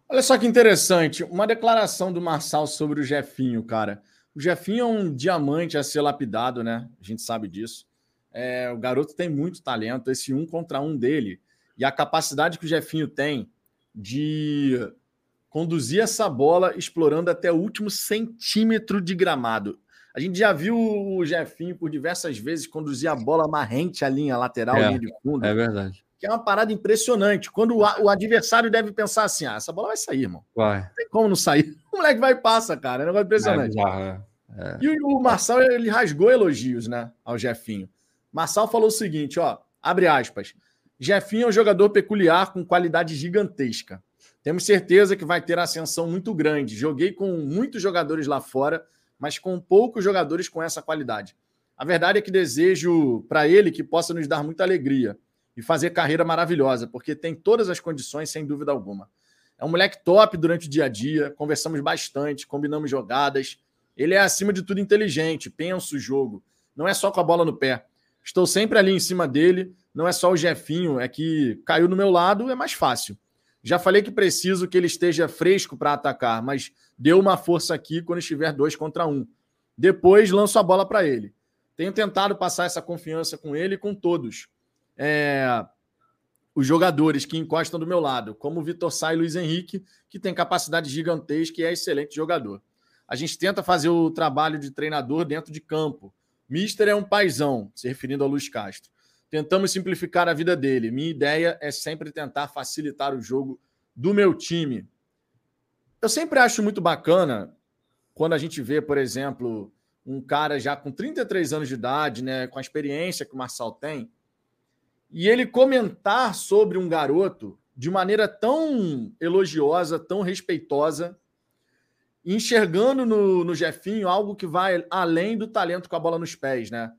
Olha só que interessante, uma declaração do Marçal sobre o Jefinho, cara. O Jefinho é um diamante a ser lapidado, né? A gente sabe disso. É, o garoto tem muito talento, esse um contra um dele. E a capacidade que o Jefinho tem de conduzir essa bola explorando até o último centímetro de gramado. A gente já viu o Jefinho por diversas vezes conduzir a bola marrente à linha lateral, é, linha de fundo. É verdade. Que é uma parada impressionante. Quando o, adversário deve pensar assim: ah, essa bola vai sair, irmão. Vai. Não tem como não sair. <laughs> O moleque vai e passa, cara. É um negócio impressionante. É, é. E o, o Marçal, ele rasgou elogios, né, ao Jefinho. Marçal falou o seguinte: ó, abre aspas. Jefinho é um jogador peculiar com qualidade gigantesca. Temos certeza que vai ter ascensão muito grande. Joguei com muitos jogadores lá fora, mas com poucos jogadores com essa qualidade. A verdade é que desejo para ele que possa nos dar muita alegria. e fazer carreira maravilhosa, porque tem todas as condições, sem dúvida alguma. É um moleque top durante o dia a dia, conversamos bastante, combinamos jogadas. Ele é, acima de tudo, inteligente, pensa o jogo. Não é só com a bola no pé. Estou sempre ali em cima dele. Não é só o Jefinho, é que caiu no meu lado, é mais fácil. Já falei que preciso que ele esteja fresco para atacar, mas deu uma força aqui quando estiver dois contra um. Depois lanço a bola para ele. Tenho tentado passar essa confiança com ele e com todos. É... Os jogadores que encostam do meu lado, como o Vitor Sá e Luiz Henrique, que tem capacidade gigantesca e é excelente jogador. A gente tenta fazer o trabalho de treinador dentro de campo. Mister é um paizão, se referindo ao Luiz Castro. Tentamos simplificar a vida dele. Minha ideia é sempre tentar facilitar o jogo do meu time. Eu sempre acho muito bacana quando a gente vê, por exemplo, um cara já com 33 anos de idade, né, com a experiência que o Marçal tem, e ele comentar sobre um garoto de maneira tão elogiosa, tão respeitosa, enxergando no, no Jefinho algo que vai além do talento com a bola nos pés, né?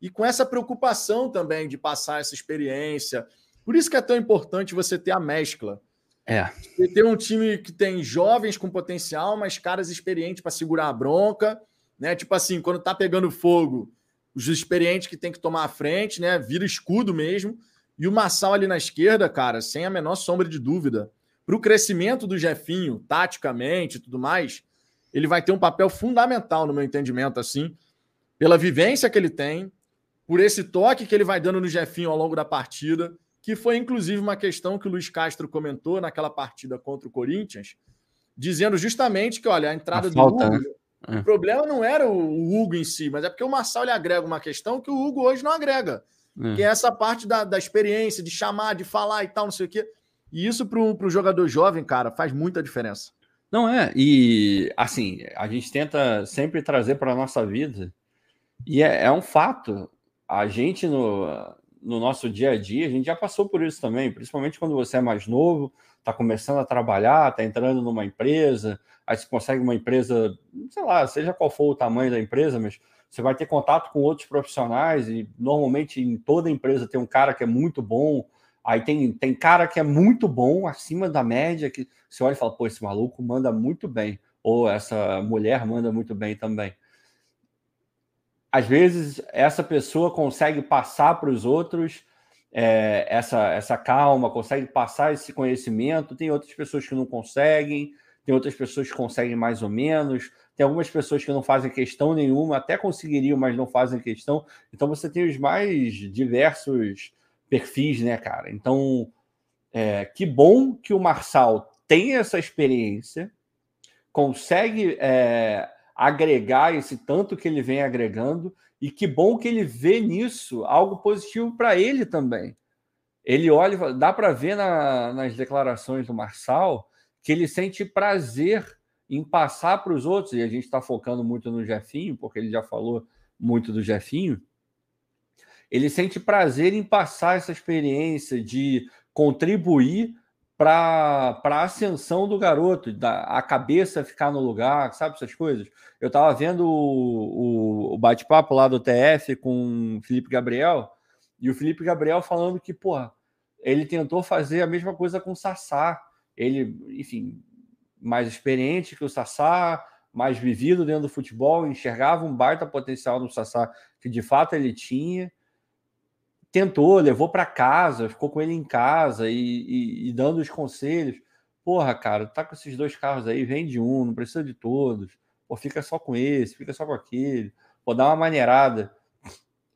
E com essa preocupação também de passar essa experiência. Por isso que é tão importante você ter a mescla. É. Você ter um time que tem jovens com potencial, mas caras experientes para segurar a bronca, né? Tipo assim, quando tá pegando fogo, os experientes que tem que tomar a frente, né? Vira escudo mesmo. E o Massal ali na esquerda, cara, sem a menor sombra de dúvida. Para o crescimento do Jefinho, taticamente e tudo mais, ele vai ter um papel fundamental, no meu entendimento, assim, pela vivência que ele tem, por esse toque que ele vai dando no Jefinho ao longo da partida, que foi inclusive uma questão que o Luiz Castro comentou naquela partida contra o Corinthians, dizendo justamente que, olha, a entrada a do falta, Hugo, né? o problema não era o Hugo em si, mas é porque o Marçal ele agrega uma questão que o Hugo hoje não agrega, é. que é essa parte da, da experiência, de chamar, de falar e tal, não sei o quê. E isso para o jogador jovem, cara, faz muita diferença. Não é, e assim, a gente tenta sempre trazer para a nossa vida, e é, é um fato a gente no, no nosso dia a dia, a gente já passou por isso também, principalmente quando você é mais novo, está começando a trabalhar, está entrando numa empresa, aí você consegue uma empresa, sei lá, seja qual for o tamanho da empresa, mas você vai ter contato com outros profissionais e normalmente em toda empresa tem um cara que é muito bom, aí tem, tem cara que é muito bom, acima da média, que você olha e fala, pô, esse maluco manda muito bem, ou essa mulher manda muito bem também às vezes essa pessoa consegue passar para os outros é, essa, essa calma, consegue passar esse conhecimento. Tem outras pessoas que não conseguem, tem outras pessoas que conseguem mais ou menos, tem algumas pessoas que não fazem questão nenhuma, até conseguiriam, mas não fazem questão. Então você tem os mais diversos perfis, né, cara? Então, é, que bom que o Marçal tem essa experiência, consegue é, agregar esse tanto que ele vem agregando e que bom que ele vê nisso algo positivo para ele também. Ele olha, dá para ver na, nas declarações do Marçal que ele sente prazer em passar para os outros, e a gente está focando muito no Jefinho, porque ele já falou muito do Jefinho. Ele sente prazer em passar essa experiência de contribuir para a ascensão do garoto, da, a cabeça ficar no lugar, sabe essas coisas? Eu estava vendo o, o, o bate-papo lá do TF com o Felipe Gabriel, e o Felipe Gabriel falando que, porra, ele tentou fazer a mesma coisa com o Sassá. Ele, enfim, mais experiente que o Sassá, mais vivido dentro do futebol, enxergava um baita potencial no Sassá que de fato ele tinha tentou, levou para casa, ficou com ele em casa e, e, e, dando os conselhos. Porra, cara, tá com esses dois carros aí, vende um, não precisa de todos. Pô, fica só com esse, fica só com aquele. Pô, dá uma maneirada.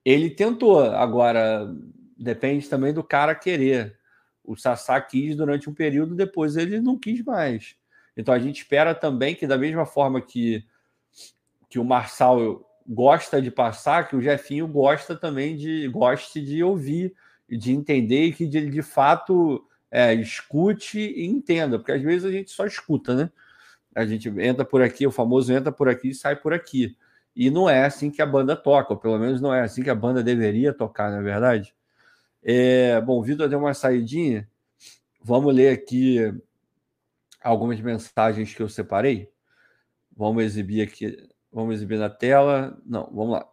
Ele tentou, agora depende também do cara querer. O Sassá quis durante um período, depois ele não quis mais. Então a gente espera também que, da mesma forma que, que o Marçal gosta de passar, que o Jefinho gosta também de goste de ouvir de entender e que ele de fato é, escute e entenda, porque às vezes a gente só escuta, né? A gente entra por aqui, o famoso entra por aqui e sai por aqui. E não é assim que a banda toca, ou pelo menos não é assim que a banda deveria tocar, não é verdade? É, bom, o Vitor deu uma saidinha. Vamos ler aqui algumas mensagens que eu separei. Vamos exibir aqui Vamos exibir na tela. Não, vamos lá.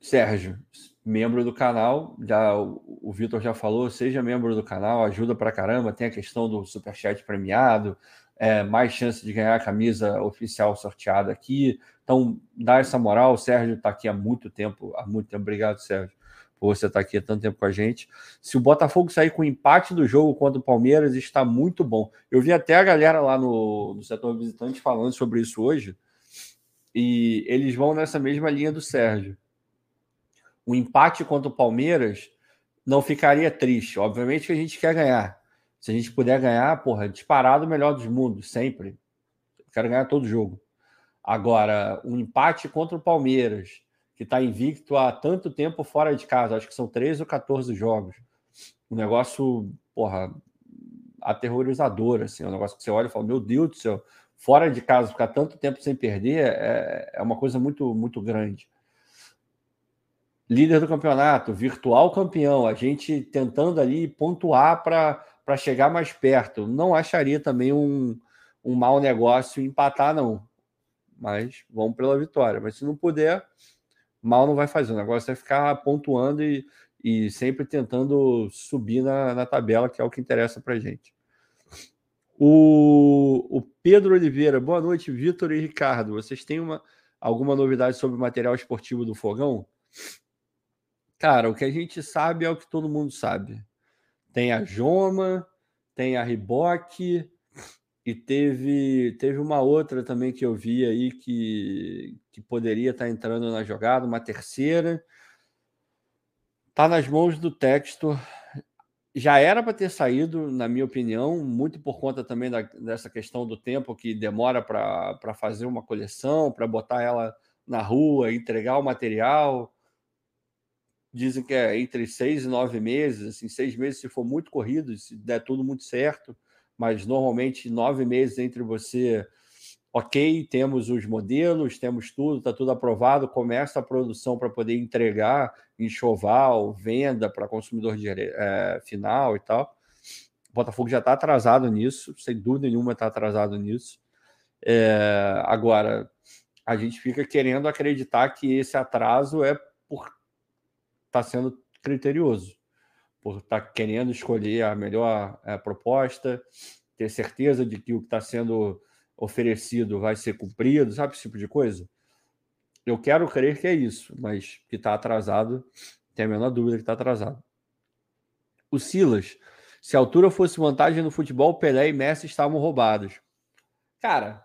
Sérgio, membro do canal, já o, Vitor já falou, seja membro do canal, ajuda pra caramba, tem a questão do superchat premiado, é, mais chance de ganhar a camisa oficial sorteada aqui. Então, dá essa moral. O Sérgio está aqui há muito tempo, há muito tempo. Obrigado, Sérgio, por você estar tá aqui há tanto tempo com a gente. Se o Botafogo sair com empate do jogo contra o Palmeiras, está muito bom. Eu vi até a galera lá no, no setor visitante falando sobre isso hoje, e eles vão nessa mesma linha do Sérgio. O empate contra o Palmeiras não ficaria triste. Obviamente que a gente quer ganhar. Se a gente puder ganhar, porra, disparado o melhor dos mundos, sempre. quero ganhar todo jogo. Agora, um empate contra o Palmeiras, que está invicto há tanto tempo fora de casa, acho que são 13 ou 14 jogos. Um negócio, porra, aterrorizador, assim, um negócio que você olha e fala, meu Deus do céu, fora de casa, ficar tanto tempo sem perder é, é uma coisa muito, muito grande. Líder do campeonato, virtual campeão, a gente tentando ali pontuar para chegar mais perto. Não acharia também um, um mau negócio empatar, não. Mas vamos pela vitória. Mas se não puder, mal não vai fazer. O negócio é ficar pontuando e, e sempre tentando subir na, na tabela, que é o que interessa para gente. O, o Pedro Oliveira, boa noite, Vitor e Ricardo. Vocês têm uma, alguma novidade sobre o material esportivo do Fogão? Cara, o que a gente sabe é o que todo mundo sabe. Tem a Joma, tem a Riboc e teve, teve uma outra também que eu vi aí que, que poderia estar entrando na jogada, uma terceira. Está nas mãos do texto. Já era para ter saído, na minha opinião, muito por conta também da, dessa questão do tempo que demora para fazer uma coleção, para botar ela na rua, entregar o material. Dizem que é entre seis e nove meses, assim, seis meses se for muito corrido, se der tudo muito certo, mas normalmente nove meses entre você, ok, temos os modelos, temos tudo, está tudo aprovado, começa a produção para poder entregar enxoval, venda para consumidor de, é, final e tal. O Botafogo já está atrasado nisso, sem dúvida nenhuma está atrasado nisso. É, agora, a gente fica querendo acreditar que esse atraso é por está sendo criterioso, por estar tá querendo escolher a melhor é, proposta, ter certeza de que o que está sendo oferecido vai ser cumprido, sabe esse tipo de coisa? Eu quero crer que é isso, mas que está atrasado, tem a menor dúvida que está atrasado. O Silas, se a altura fosse vantagem no futebol, Pelé e Messi estavam roubados. Cara,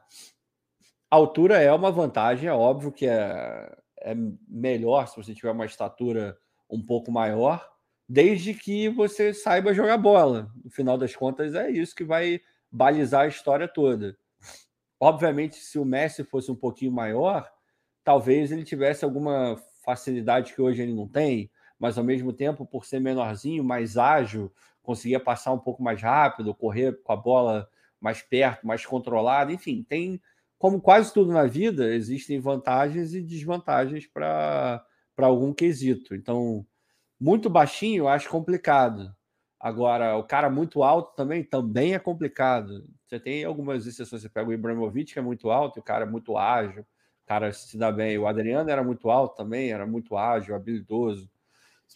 a altura é uma vantagem, é óbvio que é, é melhor se você tiver uma estatura um pouco maior, desde que você saiba jogar bola. No final das contas, é isso que vai balizar a história toda. Obviamente, se o Messi fosse um pouquinho maior, talvez ele tivesse alguma facilidade que hoje ele não tem, mas ao mesmo tempo, por ser menorzinho, mais ágil, conseguia passar um pouco mais rápido, correr com a bola mais perto, mais controlada, enfim, tem como quase tudo na vida, existem vantagens e desvantagens para para algum quesito. Então, muito baixinho eu acho complicado. Agora, o cara muito alto também, também é complicado. Você tem algumas exceções. Você pega o Ibrahimovic, que é muito alto, o cara é muito ágil, o cara se dá bem. O Adriano era muito alto também, era muito ágil, habilidoso.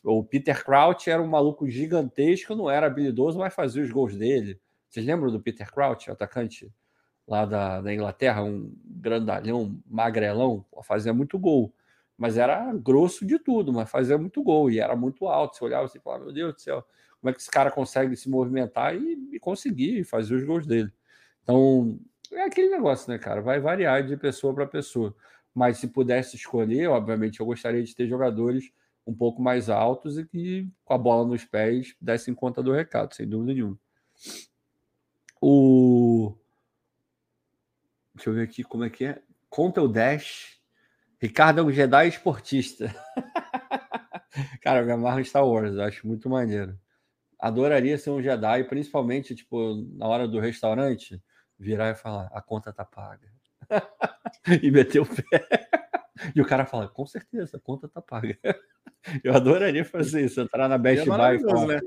O Peter Crouch era um maluco gigantesco, não era habilidoso, mas fazia os gols dele. Vocês lembram do Peter Crouch, atacante lá da, da Inglaterra, um grandalhão, magrelão, fazia muito gol mas era grosso de tudo, mas fazia muito gol e era muito alto. Você olhava assim e falava, meu Deus do céu, como é que esse cara consegue se movimentar e, e conseguir fazer os gols dele? Então, é aquele negócio, né, cara? Vai variar de pessoa para pessoa. Mas se pudesse escolher, obviamente, eu gostaria de ter jogadores um pouco mais altos e que, com a bola nos pés, dessem conta do recado, sem dúvida nenhuma. O. Deixa eu ver aqui como é que é. Conta o Dash Ricardo é um Jedi esportista. <laughs> Cara, eu me amarro em Star Wars, acho muito maneiro. Adoraria ser um Jedi, principalmente, tipo, na hora do restaurante, virar e falar, a conta tá paga. <laughs> e meter o pé. E o cara fala, com certeza, a conta tá paga. Eu adoraria fazer isso, entrar na Best é Buy e falar, né?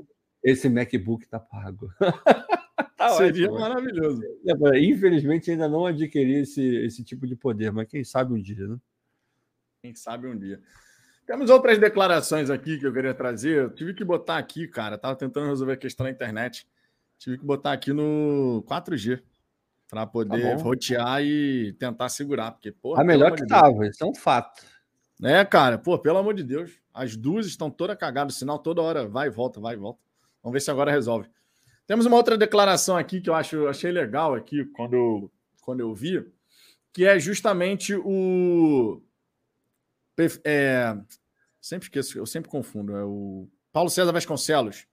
esse MacBook tá pago. <laughs> tá Seria ótimo, maravilhoso. Infelizmente ainda não adquiri esse, esse tipo de poder, mas quem sabe um dia, né? Quem sabe um dia. Temos outras declarações aqui que eu queria trazer. Eu tive que botar aqui, cara. Tava tentando resolver a questão na internet. Tive que botar aqui no 4G para poder tá rotear e tentar segurar, porque pô, a melhor que tava, isso é um fato. É, cara, pô, pelo amor de Deus, as duas estão toda cagadas, o sinal toda hora vai e volta, vai e volta. Vamos ver se agora resolve. Temos uma outra declaração aqui que eu acho, achei legal aqui quando eu, quando eu vi, que é justamente o é, sempre esqueço, eu sempre confundo, é o Paulo César Vasconcelos.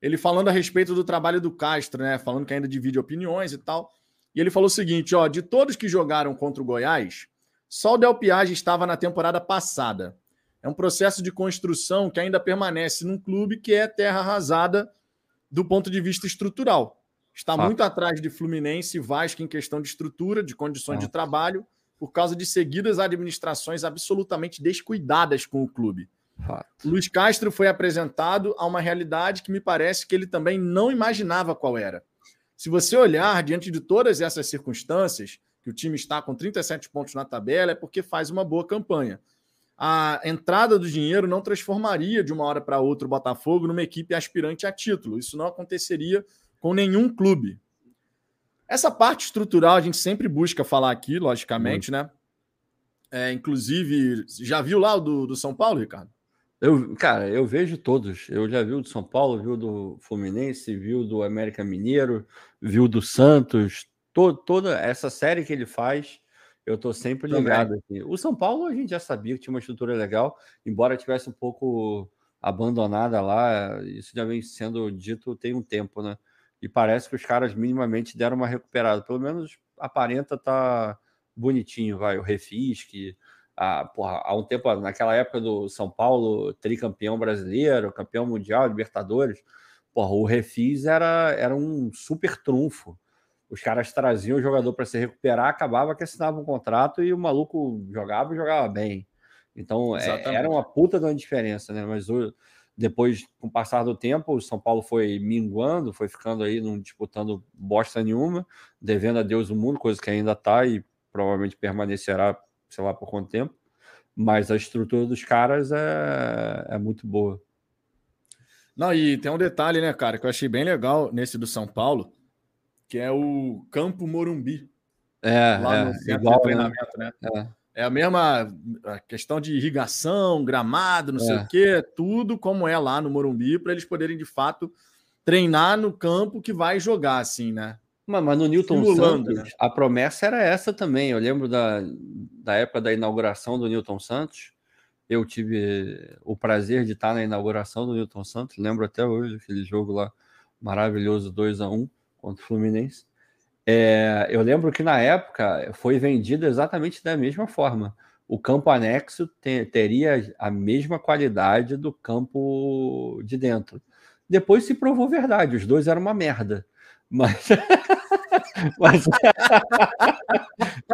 Ele falando a respeito do trabalho do Castro, né? Falando que ainda divide opiniões e tal. E ele falou o seguinte: ó, de todos que jogaram contra o Goiás, só o Del Piage estava na temporada passada. É um processo de construção que ainda permanece num clube que é terra arrasada do ponto de vista estrutural. Está ah. muito atrás de Fluminense e Vasco em questão de estrutura, de condições ah. de trabalho, por causa de seguidas administrações absolutamente descuidadas com o clube. Luiz Castro foi apresentado a uma realidade que me parece que ele também não imaginava qual era. Se você olhar diante de todas essas circunstâncias, que o time está com 37 pontos na tabela, é porque faz uma boa campanha. A entrada do dinheiro não transformaria de uma hora para outra o Botafogo numa equipe aspirante a título. Isso não aconteceria com nenhum clube. Essa parte estrutural a gente sempre busca falar aqui, logicamente, Muito. né? É, inclusive, já viu lá o do, do São Paulo, Ricardo? Eu, cara, eu vejo todos. Eu já vi o do São Paulo, vi o do Fluminense, vi o do América Mineiro, vi o do Santos. To, toda essa série que ele faz, eu tô sempre ligado aqui. O São Paulo a gente já sabia que tinha uma estrutura legal, embora tivesse um pouco abandonada lá. Isso já vem sendo dito tem um tempo, né? E parece que os caras minimamente deram uma recuperada. Pelo menos aparenta tá bonitinho, vai. O Refisque há, porra, há um tempo, naquela época do São Paulo, tricampeão brasileiro, campeão mundial, Libertadores, porra, o Refis era, era um super trunfo. Os caras traziam o jogador para se recuperar, acabava que assinava um contrato e o maluco jogava e jogava bem. Então é, era uma puta de uma diferença, né? Mas o, depois, com o passar do tempo, o São Paulo foi minguando, foi ficando aí, não disputando bosta nenhuma, devendo a Deus o mundo, coisa que ainda está e provavelmente permanecerá sei lá por quanto tempo, mas a estrutura dos caras é, é muito boa. Não, e tem um detalhe, né, cara, que eu achei bem legal nesse do São Paulo, que é o Campo Morumbi. É, lá é, no centro igual, de treinamento, né? né? É. é. a mesma a questão de irrigação, gramado, não é. sei o quê, tudo como é lá no Morumbi, para eles poderem, de fato, treinar no campo que vai jogar, assim, né? Mas, mas no Newton Santos, né? a promessa era essa também. Eu lembro da, da época da inauguração do Newton Santos. Eu tive o prazer de estar na inauguração do Newton Santos. Lembro até hoje aquele jogo lá maravilhoso 2 a 1 contra o Fluminense. É, eu lembro que na época foi vendido exatamente da mesma forma. O campo anexo te, teria a mesma qualidade do campo de dentro. Depois se provou verdade, os dois eram uma merda. Mas, <laughs> mas,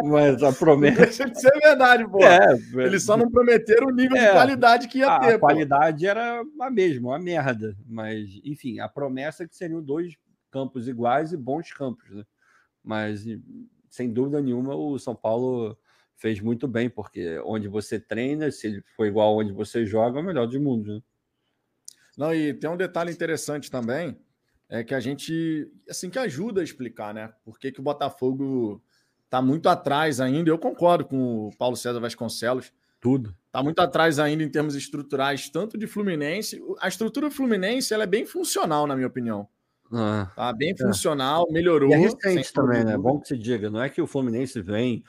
mas a promessa. Deixa de ser verdade, pô. É, Eles só não prometeram o nível é, de qualidade que ia a, ter. A qualidade era a mesma, uma merda. Mas, enfim, a promessa é que seriam dois campos iguais e bons campos, né? Mas, sem dúvida nenhuma, o São Paulo fez muito bem, porque onde você treina, se for igual onde você joga, é o melhor do mundo. Né? Não, e tem um detalhe interessante também é que a gente, assim, que ajuda a explicar, né? Por que, que o Botafogo está muito atrás ainda. Eu concordo com o Paulo César Vasconcelos. Tudo. Está muito atrás ainda em termos estruturais, tanto de Fluminense. A estrutura Fluminense ela é bem funcional, na minha opinião. Ah, tá bem é. funcional, melhorou. E é recente também, né? Bom que se diga. Não é que o Fluminense vem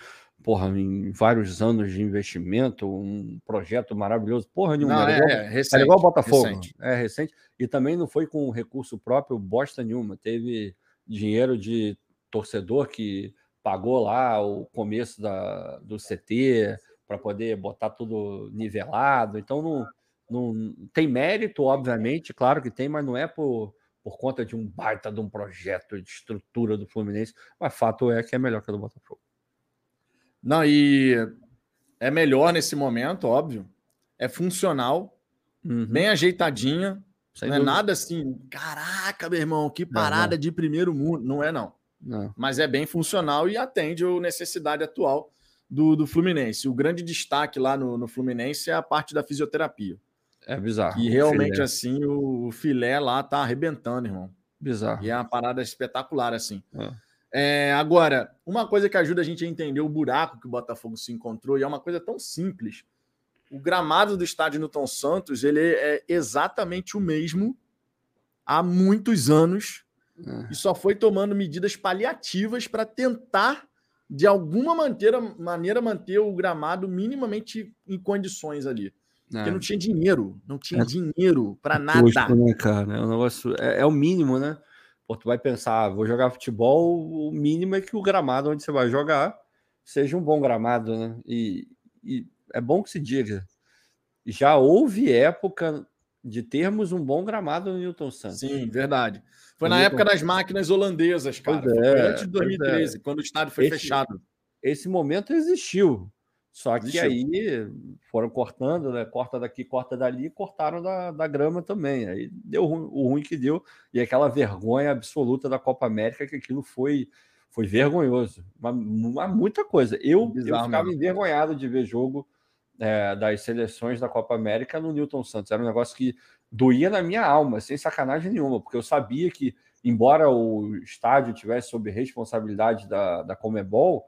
porra, em vários anos de investimento, um projeto maravilhoso. Porra nenhuma. Não, é, igual, é, recente, igual Botafogo. Recente. É recente. E também não foi com recurso próprio bosta nenhuma. Teve dinheiro de torcedor que pagou lá o começo da, do CT para poder botar tudo nivelado. Então não, não tem mérito, obviamente, claro que tem, mas não é por, por conta de um baita de um projeto de estrutura do Fluminense. Mas fato é que é melhor que a do Botafogo. Não, e é melhor nesse momento, óbvio. É funcional, uhum. bem ajeitadinha. Sem não dúvida. é nada assim, caraca, meu irmão, que parada não, não. de primeiro mundo. Não é, não. não. Mas é bem funcional e atende a necessidade atual do, do Fluminense. O grande destaque lá no, no Fluminense é a parte da fisioterapia. É bizarro. E realmente, filé. assim, o, o, filé lá tá arrebentando, irmão. Bizarro. E é uma parada espetacular, assim. É. É, agora, uma coisa que ajuda a gente a entender o buraco que o Botafogo se encontrou, e é uma coisa tão simples. O gramado do estádio Newton Santos ele é exatamente o mesmo há muitos anos é. e só foi tomando medidas paliativas para tentar, de alguma maneira, maneira, manter o gramado minimamente em condições ali. É. Porque não tinha dinheiro, não tinha é. dinheiro para nada. Custo, né, cara? É, um negócio, é, é o mínimo, né? Pô, tu vai pensar, ah, vou jogar futebol, o mínimo é que o gramado onde você vai jogar seja um bom gramado, né? E, e é bom que se diga. Já houve época de termos um bom gramado no Newton Santos. Sim, verdade. Foi na época das máquinas holandesas, cara. É, antes de 2013, é. quando o estádio foi esse, fechado. Esse momento existiu. Só que aí foram cortando, né? Corta daqui, corta dali, cortaram da, da grama também. Aí deu o ruim que deu. E aquela vergonha absoluta da Copa América, que aquilo foi, foi vergonhoso. Uma muita coisa. Eu, Bizarro, eu ficava mano. envergonhado de ver jogo é, das seleções da Copa América no Newton Santos. Era um negócio que doía na minha alma, sem sacanagem nenhuma, porque eu sabia que, embora o estádio tivesse sob responsabilidade da, da Comebol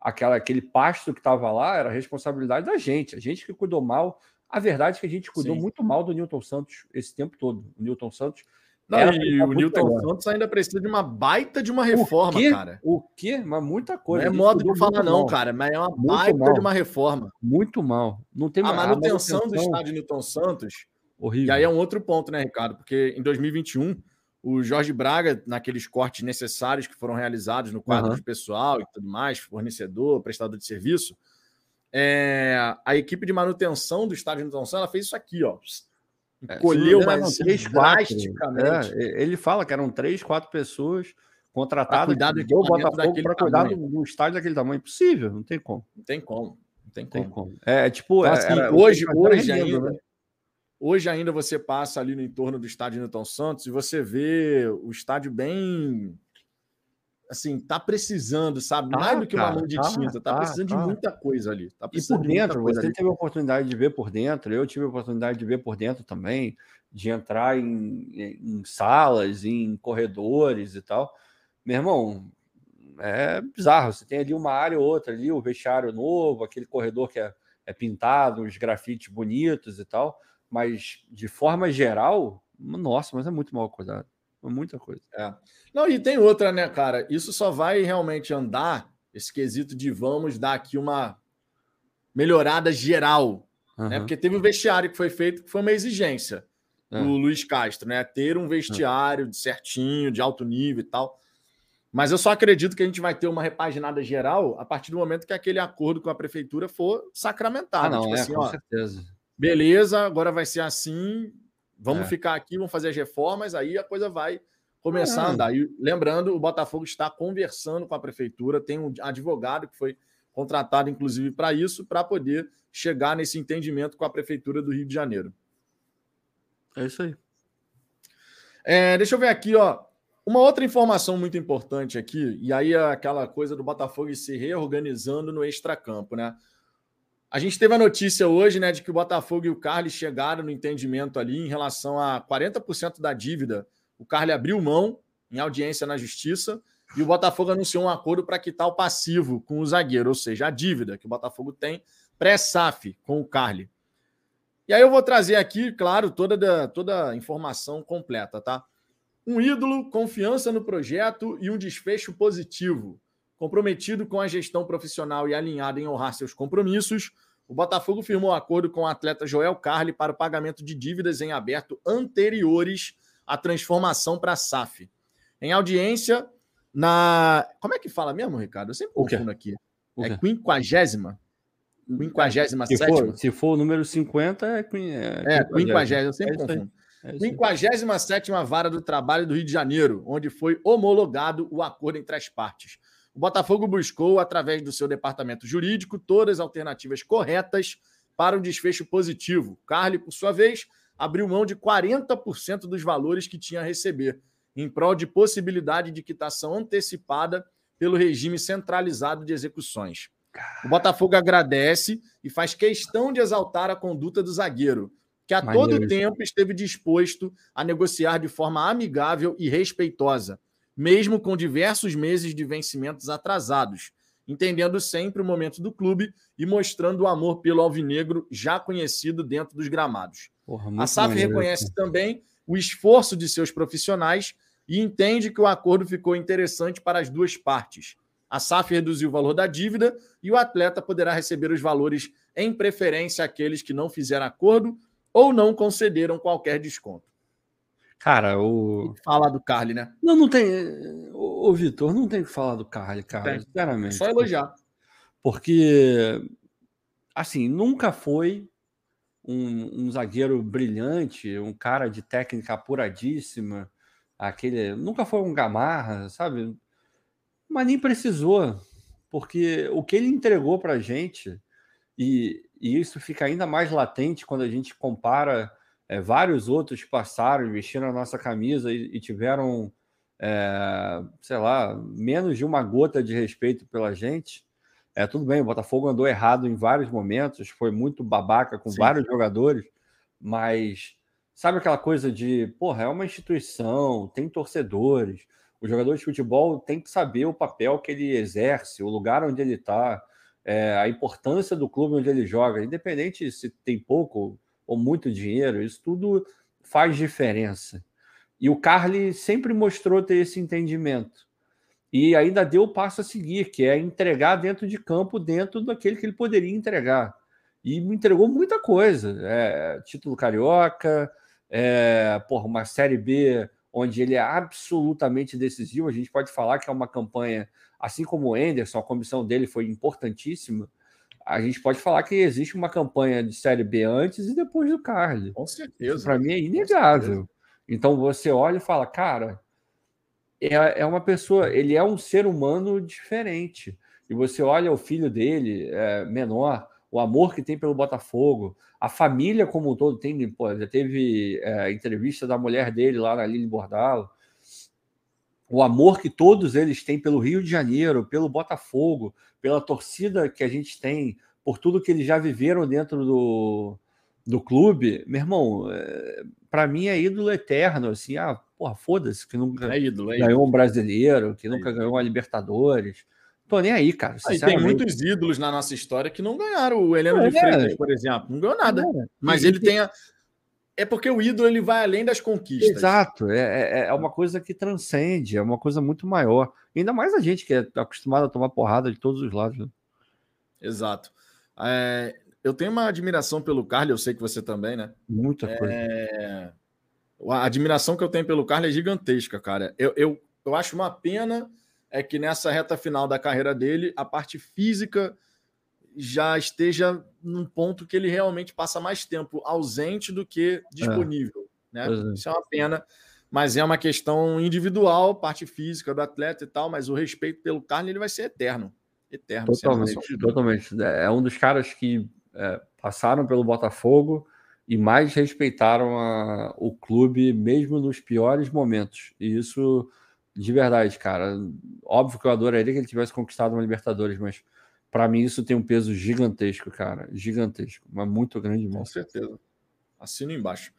aquela, aquele pasto que estava lá era responsabilidade da gente, a gente que cuidou mal. A verdade é que a gente cuidou Sim. muito mal do Newton Santos esse tempo todo. O Newton Santos. Não, e o Newton melhor. Santos ainda precisa de uma baita de uma reforma, o cara. O quê? Mas muita coisa. Não é modo de falar, não, cara, mas é uma muito baita mal. de uma reforma. Muito mal. Não tem a manutenção, a manutenção do estádio Newton Santos. Horrível. E aí é um outro ponto, né, Ricardo? Porque em 2021 o Jorge Braga, naqueles cortes necessários que foram realizados no quadro uhum. de pessoal e tudo mais, fornecedor, prestador de serviço, é, a equipe de manutenção do estádio de manutenção ela fez isso aqui, ó. É, Colheu mais três, drasticamente. É, ele fala que eram três, quatro pessoas contratadas cuidar do Botafogo para cuidar do, estádio daquele tamanho. Impossível, não tem como. Não tem como. Não tem como. Tem como. É tipo, então, assim, era, hoje, hoje ainda, né? Hoje ainda você passa ali no entorno do estádio Newton Santos e você vê o estádio bem assim, tá precisando, sabe? Tá, Mais do que uma mão de tá, tinta, tá, tá precisando de tá. muita coisa ali. Tá e por dentro, você ali. teve a oportunidade de ver por dentro, eu tive a oportunidade de ver por dentro também, de entrar em, em salas, em corredores e tal. Meu irmão, é bizarro. Você tem ali uma área ou outra ali, o vestiário novo, aquele corredor que é, é pintado, uns grafites bonitos e tal mas de forma geral, nossa, mas é muito mal cuidado. É muita coisa. É. Não, e tem outra, né, cara? Isso só vai realmente andar, esse quesito de vamos dar aqui uma melhorada geral. Uhum. Né? Porque teve um vestiário que foi feito que foi uma exigência do é. Luiz Castro, né? Ter um vestiário de certinho, de alto nível e tal. Mas eu só acredito que a gente vai ter uma repaginada geral a partir do momento que aquele acordo com a prefeitura for sacramentado. Ah, não, tipo é, assim, com ó, certeza beleza, agora vai ser assim, vamos é. ficar aqui, vamos fazer as reformas, aí a coisa vai começar é. a andar. E lembrando, o Botafogo está conversando com a prefeitura, tem um advogado que foi contratado, inclusive, para isso, para poder chegar nesse entendimento com a prefeitura do Rio de Janeiro. É isso aí. É, deixa eu ver aqui, ó. Uma outra informação muito importante aqui, e aí é aquela coisa do Botafogo se reorganizando no extracampo, né? A gente teve a notícia hoje, né, de que o Botafogo e o Carly chegaram no entendimento ali em relação a 40% da dívida. O Carly abriu mão em audiência na justiça e o Botafogo anunciou um acordo para quitar o passivo com o zagueiro, ou seja, a dívida que o Botafogo tem pré-SAF com o Carly. E aí eu vou trazer aqui, claro, toda, toda a informação completa, tá? Um ídolo, confiança no projeto e um desfecho positivo. Comprometido com a gestão profissional e alinhado em honrar seus compromissos, o Botafogo firmou um acordo com o atleta Joel Carli para o pagamento de dívidas em aberto anteriores à transformação para a SAF. Em audiência, na. Como é que fala mesmo, Ricardo? Eu sempre confundo aqui. É quinquagésima? Quinquagésima se sétima? For, se for o número 50, é, é, é quinquagésima, eu sempre é confundo. É 57 Vara do Trabalho do Rio de Janeiro, onde foi homologado o acordo entre as partes. O Botafogo buscou, através do seu departamento jurídico, todas as alternativas corretas para um desfecho positivo. Carly, por sua vez, abriu mão de 40% dos valores que tinha a receber, em prol de possibilidade de quitação antecipada pelo regime centralizado de execuções. O Botafogo agradece e faz questão de exaltar a conduta do zagueiro, que a Maneiro. todo tempo esteve disposto a negociar de forma amigável e respeitosa, mesmo com diversos meses de vencimentos atrasados, entendendo sempre o momento do clube e mostrando o amor pelo alvinegro já conhecido dentro dos gramados. Porra, a SAF maneiro. reconhece também o esforço de seus profissionais e entende que o acordo ficou interessante para as duas partes. A SAF reduziu o valor da dívida e o atleta poderá receber os valores em preferência àqueles que não fizeram acordo ou não concederam qualquer desconto. Cara, o. Falar do Carly, né? Não, não tem. Ô, Vitor, não tem que falar do Carly, cara. Tem. Sinceramente. Só elogiar. Porque, assim, nunca foi um, um, zagueiro brilhante, um cara de técnica apuradíssima, aquele. Nunca foi um gamarra, sabe? Mas nem precisou, porque o que ele entregou para a gente, e, e, isso fica ainda mais latente quando a gente compara é, vários outros que passaram, vestiram a nossa camisa e, e tiveram, é, sei lá, menos de uma gota de respeito pela gente. É tudo bem, o Botafogo andou errado em vários momentos, foi muito babaca com Sim. vários jogadores, mas sabe aquela coisa de, porra, é uma instituição, tem torcedores. O jogador de futebol tem que saber o papel que ele exerce, o lugar onde ele está, é, a importância do clube onde ele joga, independente se tem pouco ou muito dinheiro, isso tudo faz diferença. E o Carly sempre mostrou ter esse entendimento. E ainda deu o passo a seguir, que é entregar dentro de campo, dentro daquele que ele poderia entregar. E me entregou muita coisa. É, título carioca, é, porra, uma Série B onde ele é absolutamente decisivo. A gente pode falar que é uma campanha, assim como o Anderson, a comissão dele foi importantíssima a gente pode falar que existe uma campanha de Série B antes e depois do Carly. Com certeza. Para mim é inegável. Então você olha e fala, cara, é, é uma pessoa, ele é um ser humano diferente. E você olha o filho dele, é, menor, o amor que tem pelo Botafogo, a família como um todo tem, pô, já teve é, entrevista da mulher dele lá na Lili Bordalo, o amor que todos eles têm pelo Rio de Janeiro, pelo Botafogo, pela torcida que a gente tem, por tudo que eles já viveram dentro do, do clube, meu irmão, é, para mim é ídolo eterno, assim, ah, porra, foda-se, que nunca é ídolo, é ganhou ídolo. um brasileiro, que é nunca ganhou uma Libertadores. Tô nem aí, cara. Ah, tem muitos ídolos na nossa história que não ganharam. O Heleno é, de Freitas, por exemplo, não ganhou nada. É. Mas ele tem a, é porque o ídolo ele vai além das conquistas. Exato, é, é, é uma coisa que transcende, é uma coisa muito maior. Ainda mais a gente que é acostumado a tomar porrada de todos os lados. Né? Exato. É, eu tenho uma admiração pelo Carlos, eu sei que você também, né? Muita coisa. É... A admiração que eu tenho pelo Carlos é gigantesca, cara. Eu, eu, eu acho uma pena é que nessa reta final da carreira dele, a parte física já esteja num ponto que ele realmente passa mais tempo ausente do que disponível. É. Né? Isso é uma pena, mas é uma questão individual, parte física do atleta e tal, mas o respeito pelo Carlos ele vai ser eterno. Eterno. Totalmente, totalmente. É um dos caras que é, passaram pelo Botafogo e mais respeitaram a, o clube mesmo nos piores momentos. E isso, de verdade, cara. Óbvio que eu adoraria que ele tivesse conquistado uma Libertadores, mas para mim, isso tem um peso gigantesco, cara. Gigantesco. Mas muito grande mesmo. Com certeza. Assino embaixo.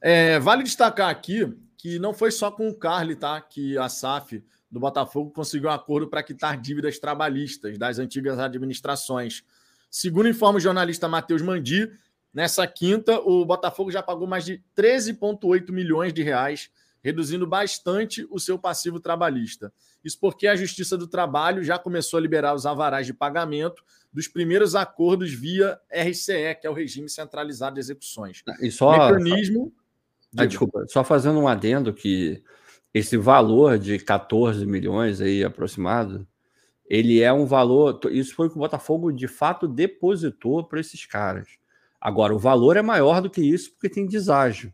É, vale destacar aqui que não foi só com o Carly, tá? Que a SAF do Botafogo conseguiu um acordo para quitar dívidas trabalhistas das antigas administrações. Segundo informa o jornalista Matheus Mandi, nessa quinta, o Botafogo já pagou mais de 13,8 milhões de reais reduzindo bastante o seu passivo trabalhista. Isso porque a Justiça do Trabalho já começou a liberar os avarás de pagamento dos primeiros acordos via RCE, que é o Regime Centralizado de Execuções. E só. Mecanismo. Ah, desculpa, só fazendo um adendo que esse valor de 14 milhões aí aproximado, ele é um valor. Isso foi o que o Botafogo de fato depositou para esses caras. Agora, o valor é maior do que isso porque tem deságio.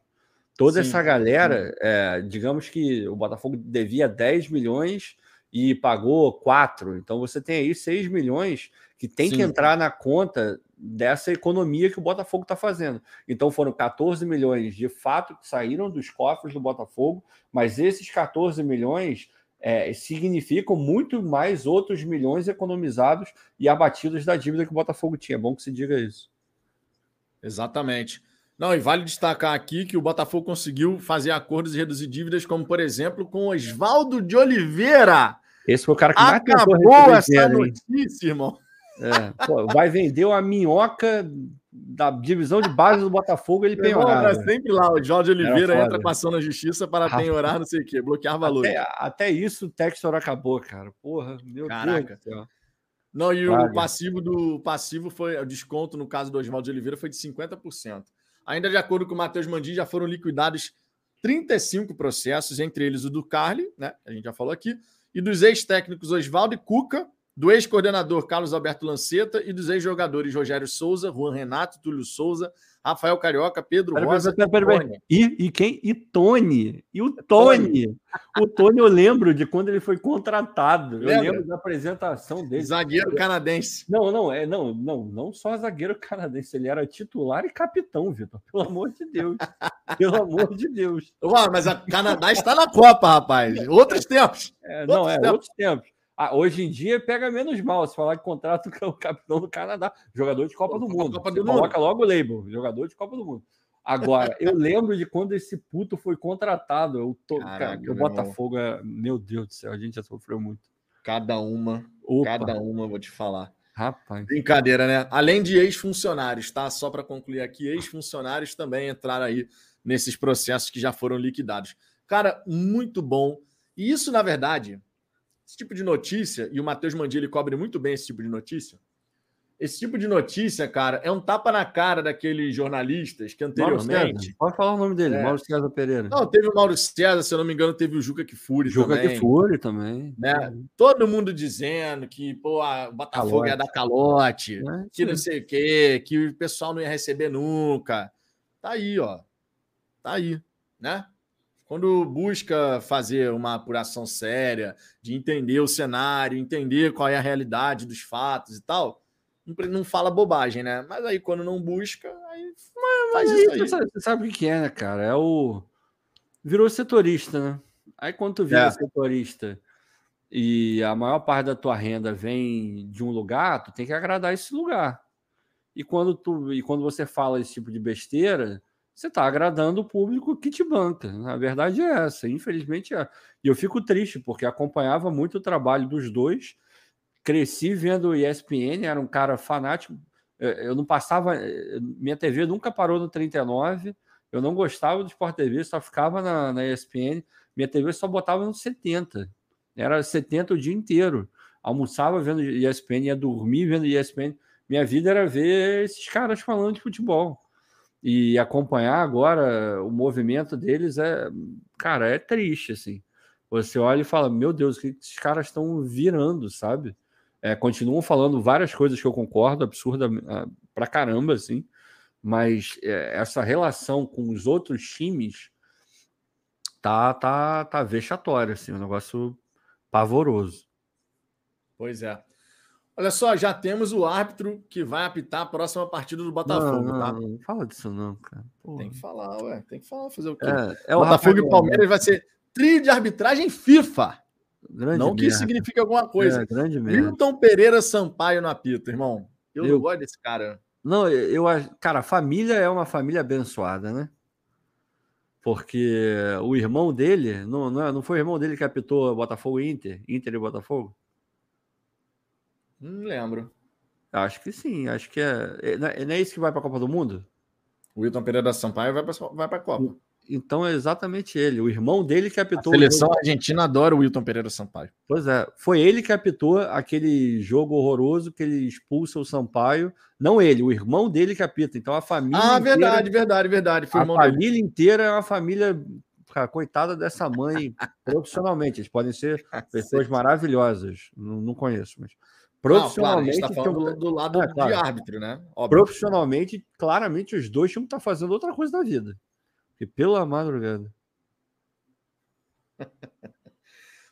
Toda sim, essa galera, é, digamos que o Botafogo devia 10 milhões e pagou 4. Então você tem aí 6 milhões que tem sim. que entrar na conta dessa economia que o Botafogo está fazendo. Então foram 14 milhões de fato que saíram dos cofres do Botafogo, mas esses 14 milhões é, significam muito mais outros milhões economizados e abatidos da dívida que o Botafogo tinha. É bom que se diga isso. Exatamente. Não, e vale destacar aqui que o Botafogo conseguiu fazer acordos e reduzir dívidas, como por exemplo com Oswaldo de Oliveira. Esse foi o cara que mais Acabou essa notícia, irmão. É, pô, vai vender uma minhoca da divisão de base do Botafogo, ele penhorar. É sempre lá, o Jorge Oliveira entra passando a justiça para Rafa. penhorar, não sei o quê, bloquear valor. Até, até, isso o Textor acabou, cara. Porra, meu Caraca. Deus. Não, e o passivo do passivo foi, o desconto no caso do Oswaldo de Oliveira foi de 50%. Ainda de acordo com o Matheus Mandi, já foram liquidados 35 processos, entre eles o do Carly, né? A gente já falou aqui, e dos ex-técnicos Oswaldo e Cuca, do ex-coordenador Carlos Alberto Lanceta e dos ex-jogadores Rogério Souza, Juan Renato, Túlio Souza, Rafael Carioca, Pedro pera, Rosa pera, pera, pera, e, e quem? E Tony. E o Tony. o Tony eu lembro de quando ele foi contratado. Eu Lembra? lembro da apresentação dele. Zagueiro canadense. Não, não, é, não, não, não só zagueiro canadense, ele era titular e capitão, Vitor. Pelo amor de Deus. <laughs> Pelo amor de Deus. Ué, mas a Canadá está na Copa, rapaz. Outros tempos. É, não, outros é, tempos. outros tempos. Ah, hoje em dia pega menos mal se falar que contrato com <laughs> o capitão do Canadá, jogador de Copa do Mundo. Copa do coloca mundo. logo o label, jogador de Copa do Mundo. Agora, eu lembro de quando esse puto foi contratado. Eu tô, Caraca, cara, o Botafogo é. Meu Deus do céu, a gente já sofreu muito. Cada uma. Opa. Cada uma, vou te falar. Rapaz. Brincadeira, né? Além de ex-funcionários, tá? Só para concluir aqui, ex-funcionários também entraram aí nesses processos que já foram liquidados. Cara, muito bom. E isso, na verdade, esse tipo de notícia, e o Matheus Mandi ele cobre muito bem esse tipo de notícia. Esse tipo de notícia, cara, é um tapa na cara daqueles jornalistas que anteriormente. Pode falar o nome dele, é. Mauro César Pereira. Não, teve o Mauro César, se eu não me engano, teve o Juca Kifuri Juca também. Juca Kifuri também. Né? Todo mundo dizendo que pô, a Botafogo calote. ia dar calote, é, que não sei o quê, que o pessoal não ia receber nunca. Tá aí, ó. Tá aí, né? Quando busca fazer uma apuração séria, de entender o cenário, entender qual é a realidade dos fatos e tal, não fala bobagem, né? Mas aí quando não busca, aí faz isso aí. Você sabe o que é, né, cara? É o. Virou setorista, né? Aí quando tu vira é. setorista e a maior parte da tua renda vem de um lugar, tu tem que agradar esse lugar. E quando, tu, e quando você fala esse tipo de besteira, você está agradando o público que te banca. A verdade é essa, infelizmente é. E eu fico triste, porque acompanhava muito o trabalho dos dois. Cresci vendo o ESPN, era um cara fanático. Eu não passava. Minha TV nunca parou no 39. Eu não gostava do Sport TV, só ficava na, na ESPN. Minha TV só botava no 70. Era 70 o dia inteiro. Almoçava vendo ESPN, ia dormir vendo ESPN. Minha vida era ver esses caras falando de futebol e acompanhar agora o movimento deles é, cara, é triste, assim. Você olha e fala, meu Deus, que esses caras estão virando, sabe? É, continuam falando várias coisas que eu concordo, absurda ah, pra caramba, assim, mas é, essa relação com os outros times tá, tá, tá vexatória, assim, um negócio pavoroso. Pois é. Olha só, já temos o árbitro que vai apitar a próxima partida do Botafogo, não, tá? não, Não, fala disso não, cara. Porra. Tem que falar, ué. Tem que falar, fazer o quê? É, é o Botafogo Rafael, e Palmeiras vai ser trio de arbitragem FIFA. Grande não merda. que isso signifique alguma coisa. É, grande Milton Pereira Sampaio no apito, irmão. Eu, eu não gosto desse cara. Não, eu acho. Cara, a família é uma família abençoada, né? Porque o irmão dele, não, não, é, não foi o irmão dele que apitou Botafogo e Inter? Inter e Botafogo? Não lembro. Acho que sim, acho que é. é não é, é isso que vai para a Copa do Mundo? O Wilton Pereira da Sampaio vai para vai a Copa. Então é exatamente ele. O irmão dele que apitou. A seleção jogo... argentina adora o Wilton Pereira Sampaio. Pois é. Foi ele que apitou aquele jogo horroroso que ele expulsa o Sampaio. Não ele, o irmão dele que apita. Então a família. Ah, inteira... verdade, verdade, verdade. Foi a família dele. inteira é uma família. Cara, coitada dessa mãe <laughs> profissionalmente. Eles podem ser <laughs> pessoas maravilhosas. Não, não conheço, mas. Profissionalmente. Não, claro, tá falando do, do lado é, claro. de árbitro, né? Óbvio. Profissionalmente, claramente, os dois tinham que estar tá fazendo outra coisa na vida. Porque pela madrugada. <laughs>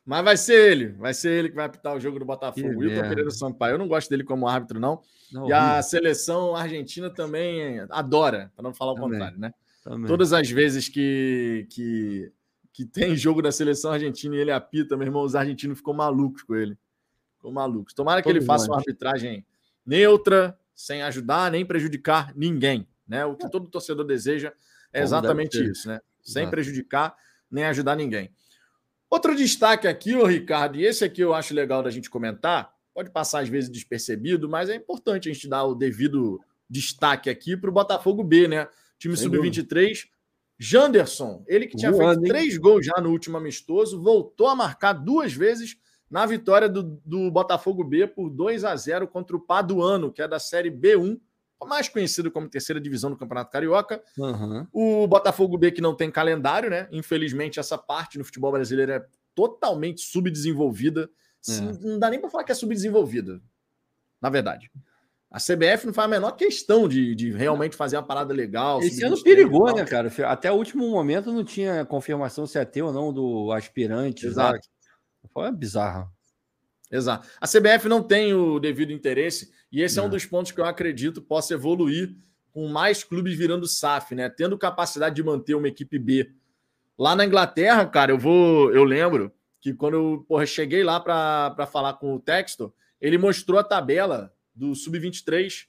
Mas vai ser ele, vai ser ele que vai apitar o jogo do Botafogo. Que Wilton Pereira Sampaio. Eu não gosto dele como árbitro, não. não e a seleção argentina também adora, para não falar o também, contrário, né? Também. Todas as vezes que, que que tem jogo da seleção argentina e ele apita, meu irmão, os argentinos ficam malucos com ele. Ficam malucos. Tomara que Todos ele faça uma arbitragem neutra, sem ajudar nem prejudicar ninguém. Né? O que todo torcedor deseja é exatamente isso, né? Sem prejudicar nem ajudar ninguém. Outro destaque aqui, ô Ricardo, e esse aqui eu acho legal da gente comentar, pode passar às vezes despercebido, mas é importante a gente dar o devido destaque aqui para o Botafogo B, né? Time sub-23. Janderson, ele que tinha Boa, feito três gols já no último amistoso, voltou a marcar duas vezes na vitória do, do Botafogo B por 2 a 0 contra o Paduano, que é da Série B1, mais conhecido como terceira divisão do Campeonato Carioca. Uhum. O Botafogo B que não tem calendário, né? Infelizmente, essa parte no futebol brasileiro é totalmente subdesenvolvida. É. Não dá nem para falar que é subdesenvolvida, na verdade. A CBF não faz a menor questão de, de realmente fazer uma parada legal. Esse ano perigou, né, cara? Até o último momento não tinha confirmação se é teu ou não do aspirante. Exato. Foi bizarro. Exato. A CBF não tem o devido interesse, e esse é um dos pontos que eu acredito possa evoluir com mais clubes virando SAF, né? Tendo capacidade de manter uma equipe B. Lá na Inglaterra, cara, eu vou. Eu lembro que quando eu porra, cheguei lá para falar com o Texto, ele mostrou a tabela do Sub-23,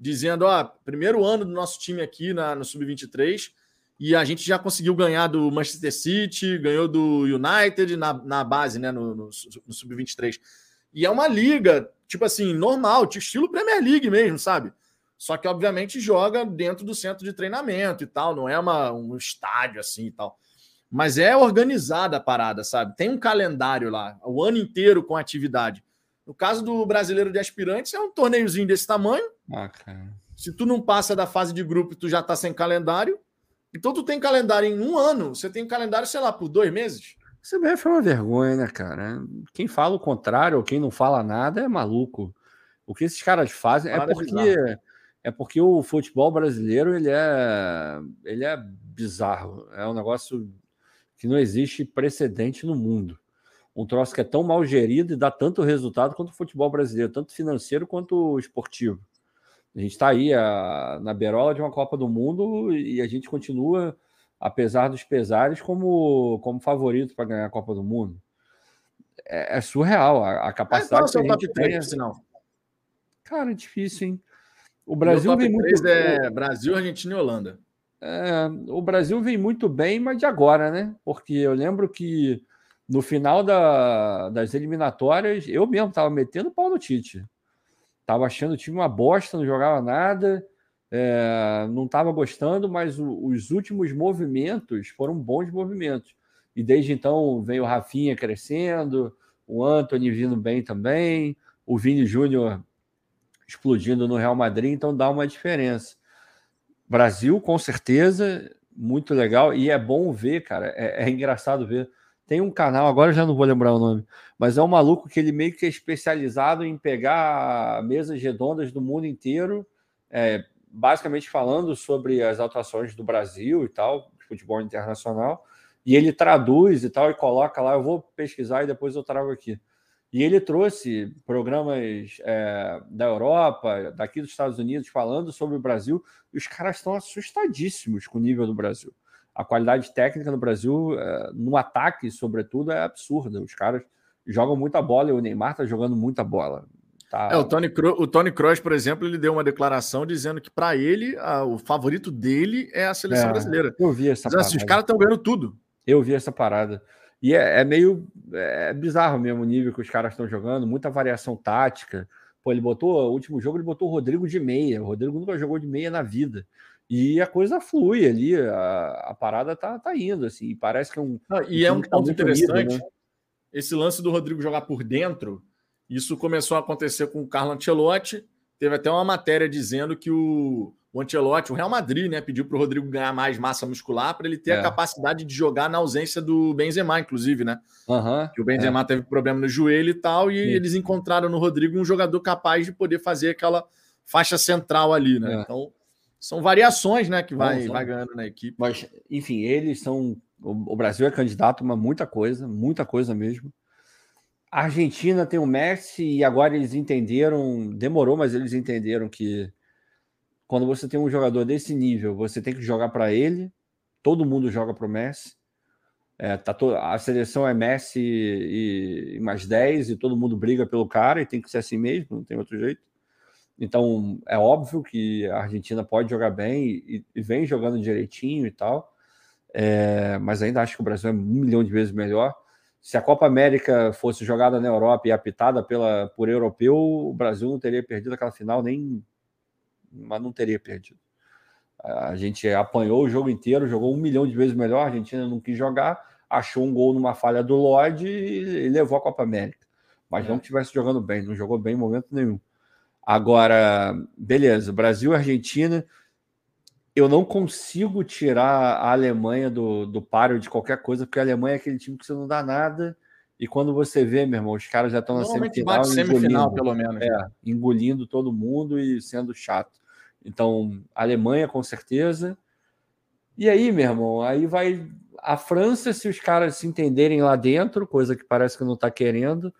dizendo: ó, primeiro ano do nosso time aqui na, no Sub-23, e a gente já conseguiu ganhar do Manchester City, ganhou do United na, na base, né, no, no, no Sub-23. E é uma liga, tipo assim, normal, estilo Premier League mesmo, sabe? Só que, obviamente, joga dentro do centro de treinamento e tal, não é uma, um estádio assim e tal. Mas é organizada a parada, sabe? Tem um calendário lá, o ano inteiro com atividade. No caso do brasileiro de aspirantes, é um torneiozinho desse tamanho. Ah, Se tu não passa da fase de grupo, tu já tá sem calendário. Então tu tem calendário em um ano, você tem calendário, sei lá, por dois meses. CBF é uma vergonha, né, cara? Quem fala o contrário ou quem não fala nada é maluco. O que esses caras fazem é porque é porque o futebol brasileiro ele é ele é bizarro. É um negócio que não existe precedente no mundo. Um troço que é tão mal gerido e dá tanto resultado quanto o futebol brasileiro, tanto financeiro quanto esportivo. A gente está aí a, na berola de uma Copa do Mundo e a gente continua, apesar dos pesares, como, como favorito para ganhar a Copa do Mundo. É, é surreal a, a capacidade que a gente tem. Sinal. Cara, é difícil, hein? O Brasil vem muito é Brasil, Argentina e Holanda. É, o Brasil vem muito bem, mas de agora, né? Porque eu lembro que no final da, das eliminatórias, eu mesmo estava metendo pau no Tite. Tava achando o time uma bosta, não jogava nada, é, não estava gostando, mas o, os últimos movimentos foram bons movimentos. E desde então vem o Rafinha crescendo, o Anthony vindo bem também, o Vini Júnior explodindo no Real Madrid, então dá uma diferença. Brasil, com certeza, muito legal, e é bom ver, cara, é, é engraçado ver tem um canal, agora já não vou lembrar o nome, mas é um maluco que ele meio que é especializado em pegar mesas redondas do mundo inteiro, é, basicamente falando sobre as atuações do Brasil e tal, futebol internacional, e ele traduz e tal, e coloca lá. Eu vou pesquisar e depois eu trago aqui. E ele trouxe programas é, da Europa, daqui dos Estados Unidos, falando sobre o Brasil, e os caras estão assustadíssimos com o nível do Brasil a qualidade técnica no Brasil, é, no ataque, sobretudo, é absurda. Os caras jogam muita bola e o Neymar está jogando muita bola. Tá... É, o Tony, Cro o Tony Kroos, por exemplo, ele deu uma declaração dizendo que para ele a, o favorito dele é a seleção é, brasileira. Eu vi essa parada. Assim, os caras estão ganhando tudo. Eu vi essa parada. E é, é meio é bizarro mesmo o nível que os caras estão jogando, muita variação tática. Pô, ele botou, o último jogo ele botou o Rodrigo de meia. O Rodrigo nunca jogou de meia na vida. E a coisa flui ali, a, a parada tá, tá indo, assim, parece que é um. Ah, e é um ponto interessante. Unido, né? Esse lance do Rodrigo jogar por dentro, isso começou a acontecer com o Carlo Ancelotti. Teve até uma matéria dizendo que o, o Ancelotti, o Real Madrid, né, pediu para o Rodrigo ganhar mais massa muscular para ele ter é. a capacidade de jogar na ausência do Benzema, inclusive, né? Uhum, que o Benzema é. teve problema no joelho e tal, e Sim. eles encontraram no Rodrigo um jogador capaz de poder fazer aquela faixa central ali, né? É. Então são variações, né, que vai, vai ganhando na equipe. Mas, enfim, eles são. O Brasil é candidato a muita coisa, muita coisa mesmo. A Argentina tem o Messi e agora eles entenderam, demorou, mas eles entenderam que quando você tem um jogador desse nível, você tem que jogar para ele. Todo mundo joga para o Messi. É, tá to... A seleção é Messi e... e mais 10 e todo mundo briga pelo cara e tem que ser assim mesmo, não tem outro jeito. Então é óbvio que a Argentina pode jogar bem e, e vem jogando direitinho e tal, é... mas ainda acho que o Brasil é um milhão de vezes melhor. Se a Copa América fosse jogada na Europa e apitada pela, por europeu, o Brasil não teria perdido aquela final nem. Mas não teria perdido. A gente apanhou o jogo inteiro, jogou um milhão de vezes melhor. A Argentina não quis jogar, achou um gol numa falha do Lloyd e levou a Copa América. Mas é. não que estivesse jogando bem, não jogou bem em momento nenhum. Agora, beleza, Brasil e Argentina. Eu não consigo tirar a Alemanha do, do páreo de qualquer coisa, porque a Alemanha é aquele time que você não dá nada. E quando você vê, meu irmão, os caras já estão na semifinal. Bate semifinal, pelo menos. É, engolindo todo mundo e sendo chato. Então, Alemanha, com certeza. E aí, meu irmão, aí vai a França, se os caras se entenderem lá dentro, coisa que parece que não está querendo.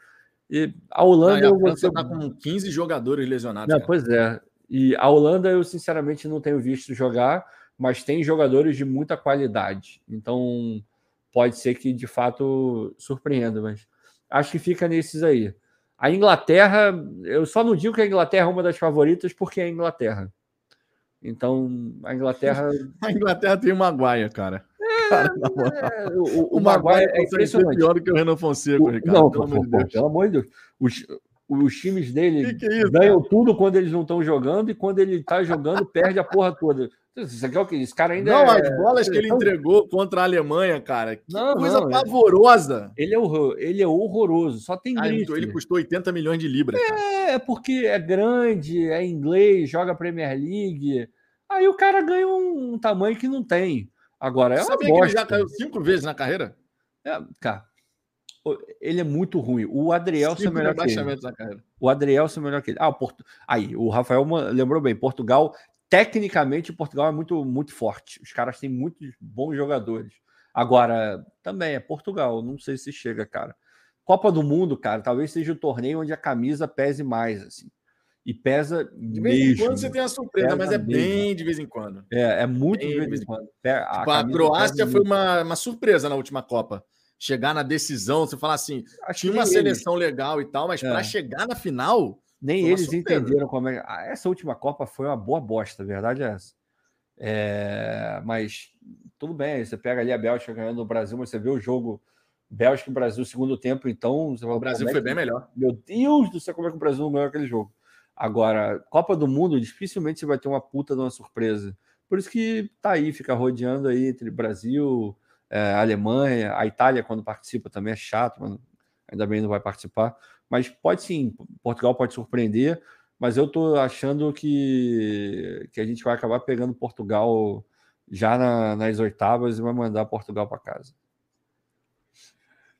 E a Holanda. Não, a França está com 15 jogadores lesionados. Não, pois é. E a Holanda, eu sinceramente não tenho visto jogar, mas tem jogadores de muita qualidade. Então, pode ser que de fato surpreenda, mas acho que fica nesses aí. A Inglaterra, eu só não digo que a Inglaterra é uma das favoritas porque é a Inglaterra. Então, a Inglaterra. <laughs> A Inglaterra tem o Maguire, cara. <laughs> É, cara é, o, o, o Maguire é impressionante. pior do que o Renan Fonseca, o, Ricardo. Não, pelo, pô, amor pô, pelo amor de Deus. Os, os times dele que que é isso, ganham cara? tudo quando eles não estão jogando e quando ele está jogando, perde a porra toda. Você quer o que? Esse cara ainda Não, é... as bolas que ele entregou contra a Alemanha, cara. Que não, coisa não, pavorosa. Ele é, horror, ele é horroroso, só tem ah. Ele custou 80 milhões de libras. É, é, porque é grande, é inglês, joga Premier League. Aí o cara ganha um, um tamanho que não tem. Agora, é Sabia bosta. que ele já caiu cinco vezes na carreira? É, cara, ele é muito ruim. O Adriel é melhor que ele. O Adriel é melhor que ele. Ah, o Porto... Aí, o Rafael lembrou bem. Portugal, tecnicamente, Portugal é muito, muito forte. Os caras têm muitos bons jogadores. Agora, também é Portugal. Não sei se chega, cara. Copa do Mundo, cara, talvez seja o torneio onde a camisa pese mais, assim. E pesa de vez mesmo. em quando você tem a surpresa, mas é mesmo. bem de vez em quando. É, é muito bem de vez em quando. A, tipo, a Croácia foi uma, uma surpresa na última Copa. Chegar na decisão, você falar assim, Acho tinha uma seleção eles. legal e tal, mas é. para chegar na final. Nem eles entenderam como é. Essa última Copa foi uma boa bosta, a verdade é essa. É, mas tudo bem, você pega ali a Bélgica ganhando o Brasil, mas você vê o jogo Bélgica e Brasil segundo tempo, então. Fala, o Brasil é foi bem melhor. Meu Deus do céu, como é que o Brasil não ganhou aquele jogo? Agora, Copa do Mundo, dificilmente você vai ter uma puta de uma surpresa. Por isso que tá aí, fica rodeando aí entre Brasil, é, Alemanha, a Itália, quando participa, também é chato, mas ainda bem não vai participar. Mas pode sim, Portugal pode surpreender, mas eu tô achando que, que a gente vai acabar pegando Portugal já na, nas oitavas e vai mandar Portugal para casa.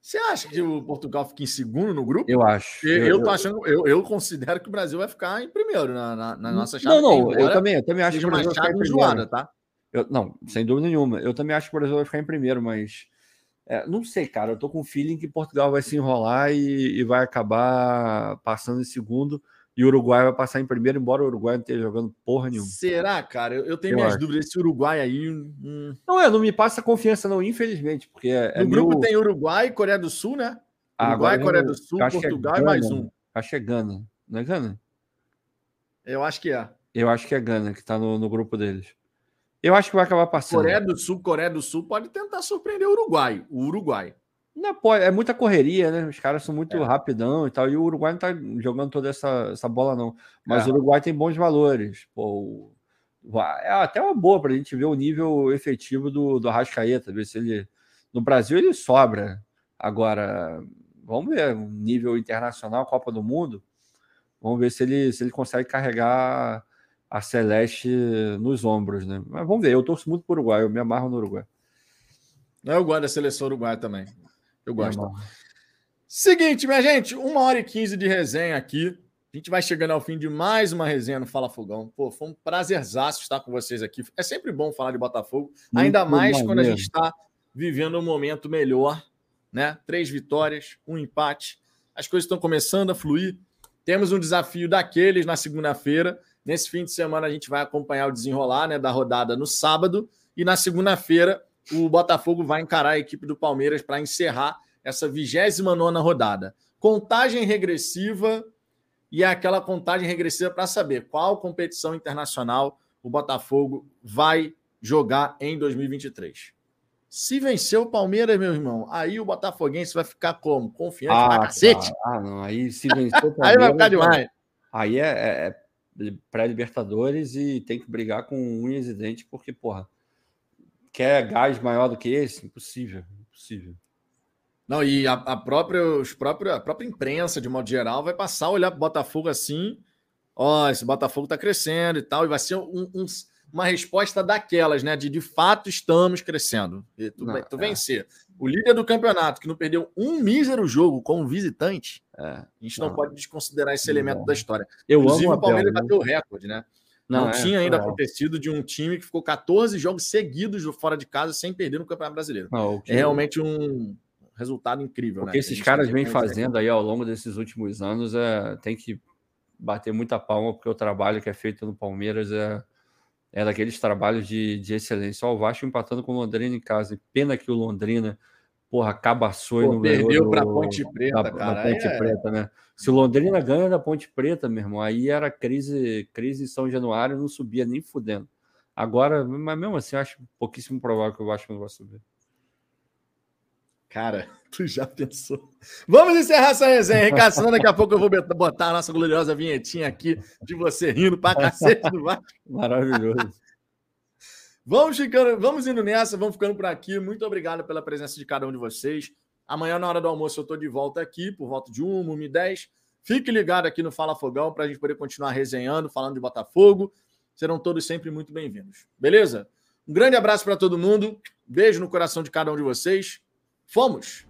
Você acha que o Portugal fica em segundo no grupo? Eu acho. Eu, eu, tô achando, eu, eu considero que o Brasil vai ficar em primeiro na, na, na nossa chave. Não, não, eu também, eu também acho que o Brasil vai ficar em enjoada, tá? Eu, não, sem dúvida nenhuma. Eu também acho que o Brasil vai ficar em primeiro, mas é, não sei, cara. Eu tô com o feeling que Portugal vai se enrolar e, e vai acabar passando em segundo. E o Uruguai vai passar em primeiro, embora o Uruguai não esteja jogando porra nenhuma. Será, cara? Eu, eu tenho eu minhas acho. dúvidas. Esse Uruguai aí. Hum... Não é, não me passa confiança, não, infelizmente. Porque é, é no grupo meu... tem Uruguai, Coreia do Sul, né? Ah, Uruguai, Coreia do Sul, é Portugal é e mais um. Acho que é Gana. Não é Gana? Eu acho que é. Eu acho que é Gana, que tá no, no grupo deles. Eu acho que vai acabar passando. Coreia do Sul, Coreia do Sul pode tentar surpreender o Uruguai. O Uruguai. Não, pô, é muita correria, né? Os caras são muito é. rapidão e tal. E o Uruguai não tá jogando toda essa, essa bola, não. Mas é. o Uruguai tem bons valores. Pô, é até uma boa para a gente ver o nível efetivo do, do Arrascaeta, ver se ele. No Brasil ele sobra. Agora, vamos ver, nível internacional, Copa do Mundo. Vamos ver se ele, se ele consegue carregar a Celeste nos ombros, né? Mas vamos ver, eu torço muito para o Uruguai, eu me amarro no Uruguai. Eu gosto da seleção uruguaia também. Eu gosto. Seguinte, minha gente, uma hora e quinze de resenha aqui. A gente vai chegando ao fim de mais uma resenha no Fala Fogão. Pô, foi um prazerzaço estar com vocês aqui. É sempre bom falar de Botafogo, Muito ainda mais quando a gente está vivendo um momento melhor, né? Três vitórias, um empate. As coisas estão começando a fluir. Temos um desafio daqueles na segunda-feira. Nesse fim de semana a gente vai acompanhar o desenrolar né, da rodada no sábado. E na segunda-feira o Botafogo vai encarar a equipe do Palmeiras para encerrar essa 29 rodada. Contagem regressiva e é aquela contagem regressiva para saber qual competição internacional o Botafogo vai jogar em 2023. Se vencer o Palmeiras, meu irmão, aí o Botafoguense vai ficar como? Confiante ah, pra cacete? Ah, não. Aí se vencer o Palmeiras. <laughs> aí vai ficar demais. Aí é, é, é pré-Libertadores e tem que brigar com unhas e dentes, porque, porra, quer gás maior do que esse? Impossível, impossível. Não, e a, a, própria, os próprios, a própria imprensa, de modo geral, vai passar a olhar para o Botafogo assim: ó, oh, esse Botafogo está crescendo e tal, e vai ser um, um, uma resposta daquelas, né? De de fato estamos crescendo. E tu, não, tu é. vencer o líder do campeonato, que não perdeu um mísero jogo como visitante, é, a gente não, não, pode desconsiderar esse elemento não. da história. Eu Inclusive, amo o Palmeiras Abel, bateu o recorde, né? Não, não é, tinha ainda acontecido de um time que ficou 14 jogos seguidos fora de casa sem perder no Campeonato Brasileiro. É realmente um, resultado incrível. O que né? esses caras vêm fazendo aí ao longo desses últimos anos é tem que bater muita palma, porque o trabalho que é feito no Palmeiras é, é daqueles trabalhos de, de excelência. Ó, o Vasco empatando com o Londrina em casa. Pena que o Londrina, porra, cabaçou e não Perdeu para Ponte Preta, da, cara. Ponte é... Preta, né? Se o Londrina ganha da Ponte Preta, meu irmão, aí era crise, crise São Januário, não subia nem fudendo. Agora, mas mesmo assim, acho pouquíssimo provável que o Vasco não vai subir. Cara, <laughs> tu já pensou? Vamos encerrar essa resenha. Senão daqui a pouco eu vou botar a nossa gloriosa vinhetinha aqui de você rindo pra cacete do Vasco. <laughs> Maravilhoso. Vamos ficando, vamos indo nessa, vamos ficando por aqui. Muito obrigado pela presença de cada um de vocês. Amanhã, na hora do almoço, eu estou de volta aqui, por volta de 1, 1 e 10. Fique ligado aqui no Fala Fogão para a gente poder continuar resenhando, falando de Botafogo. Serão todos sempre muito bem-vindos. Beleza? Um grande abraço para todo mundo. Beijo no coração de cada um de vocês. Fomos!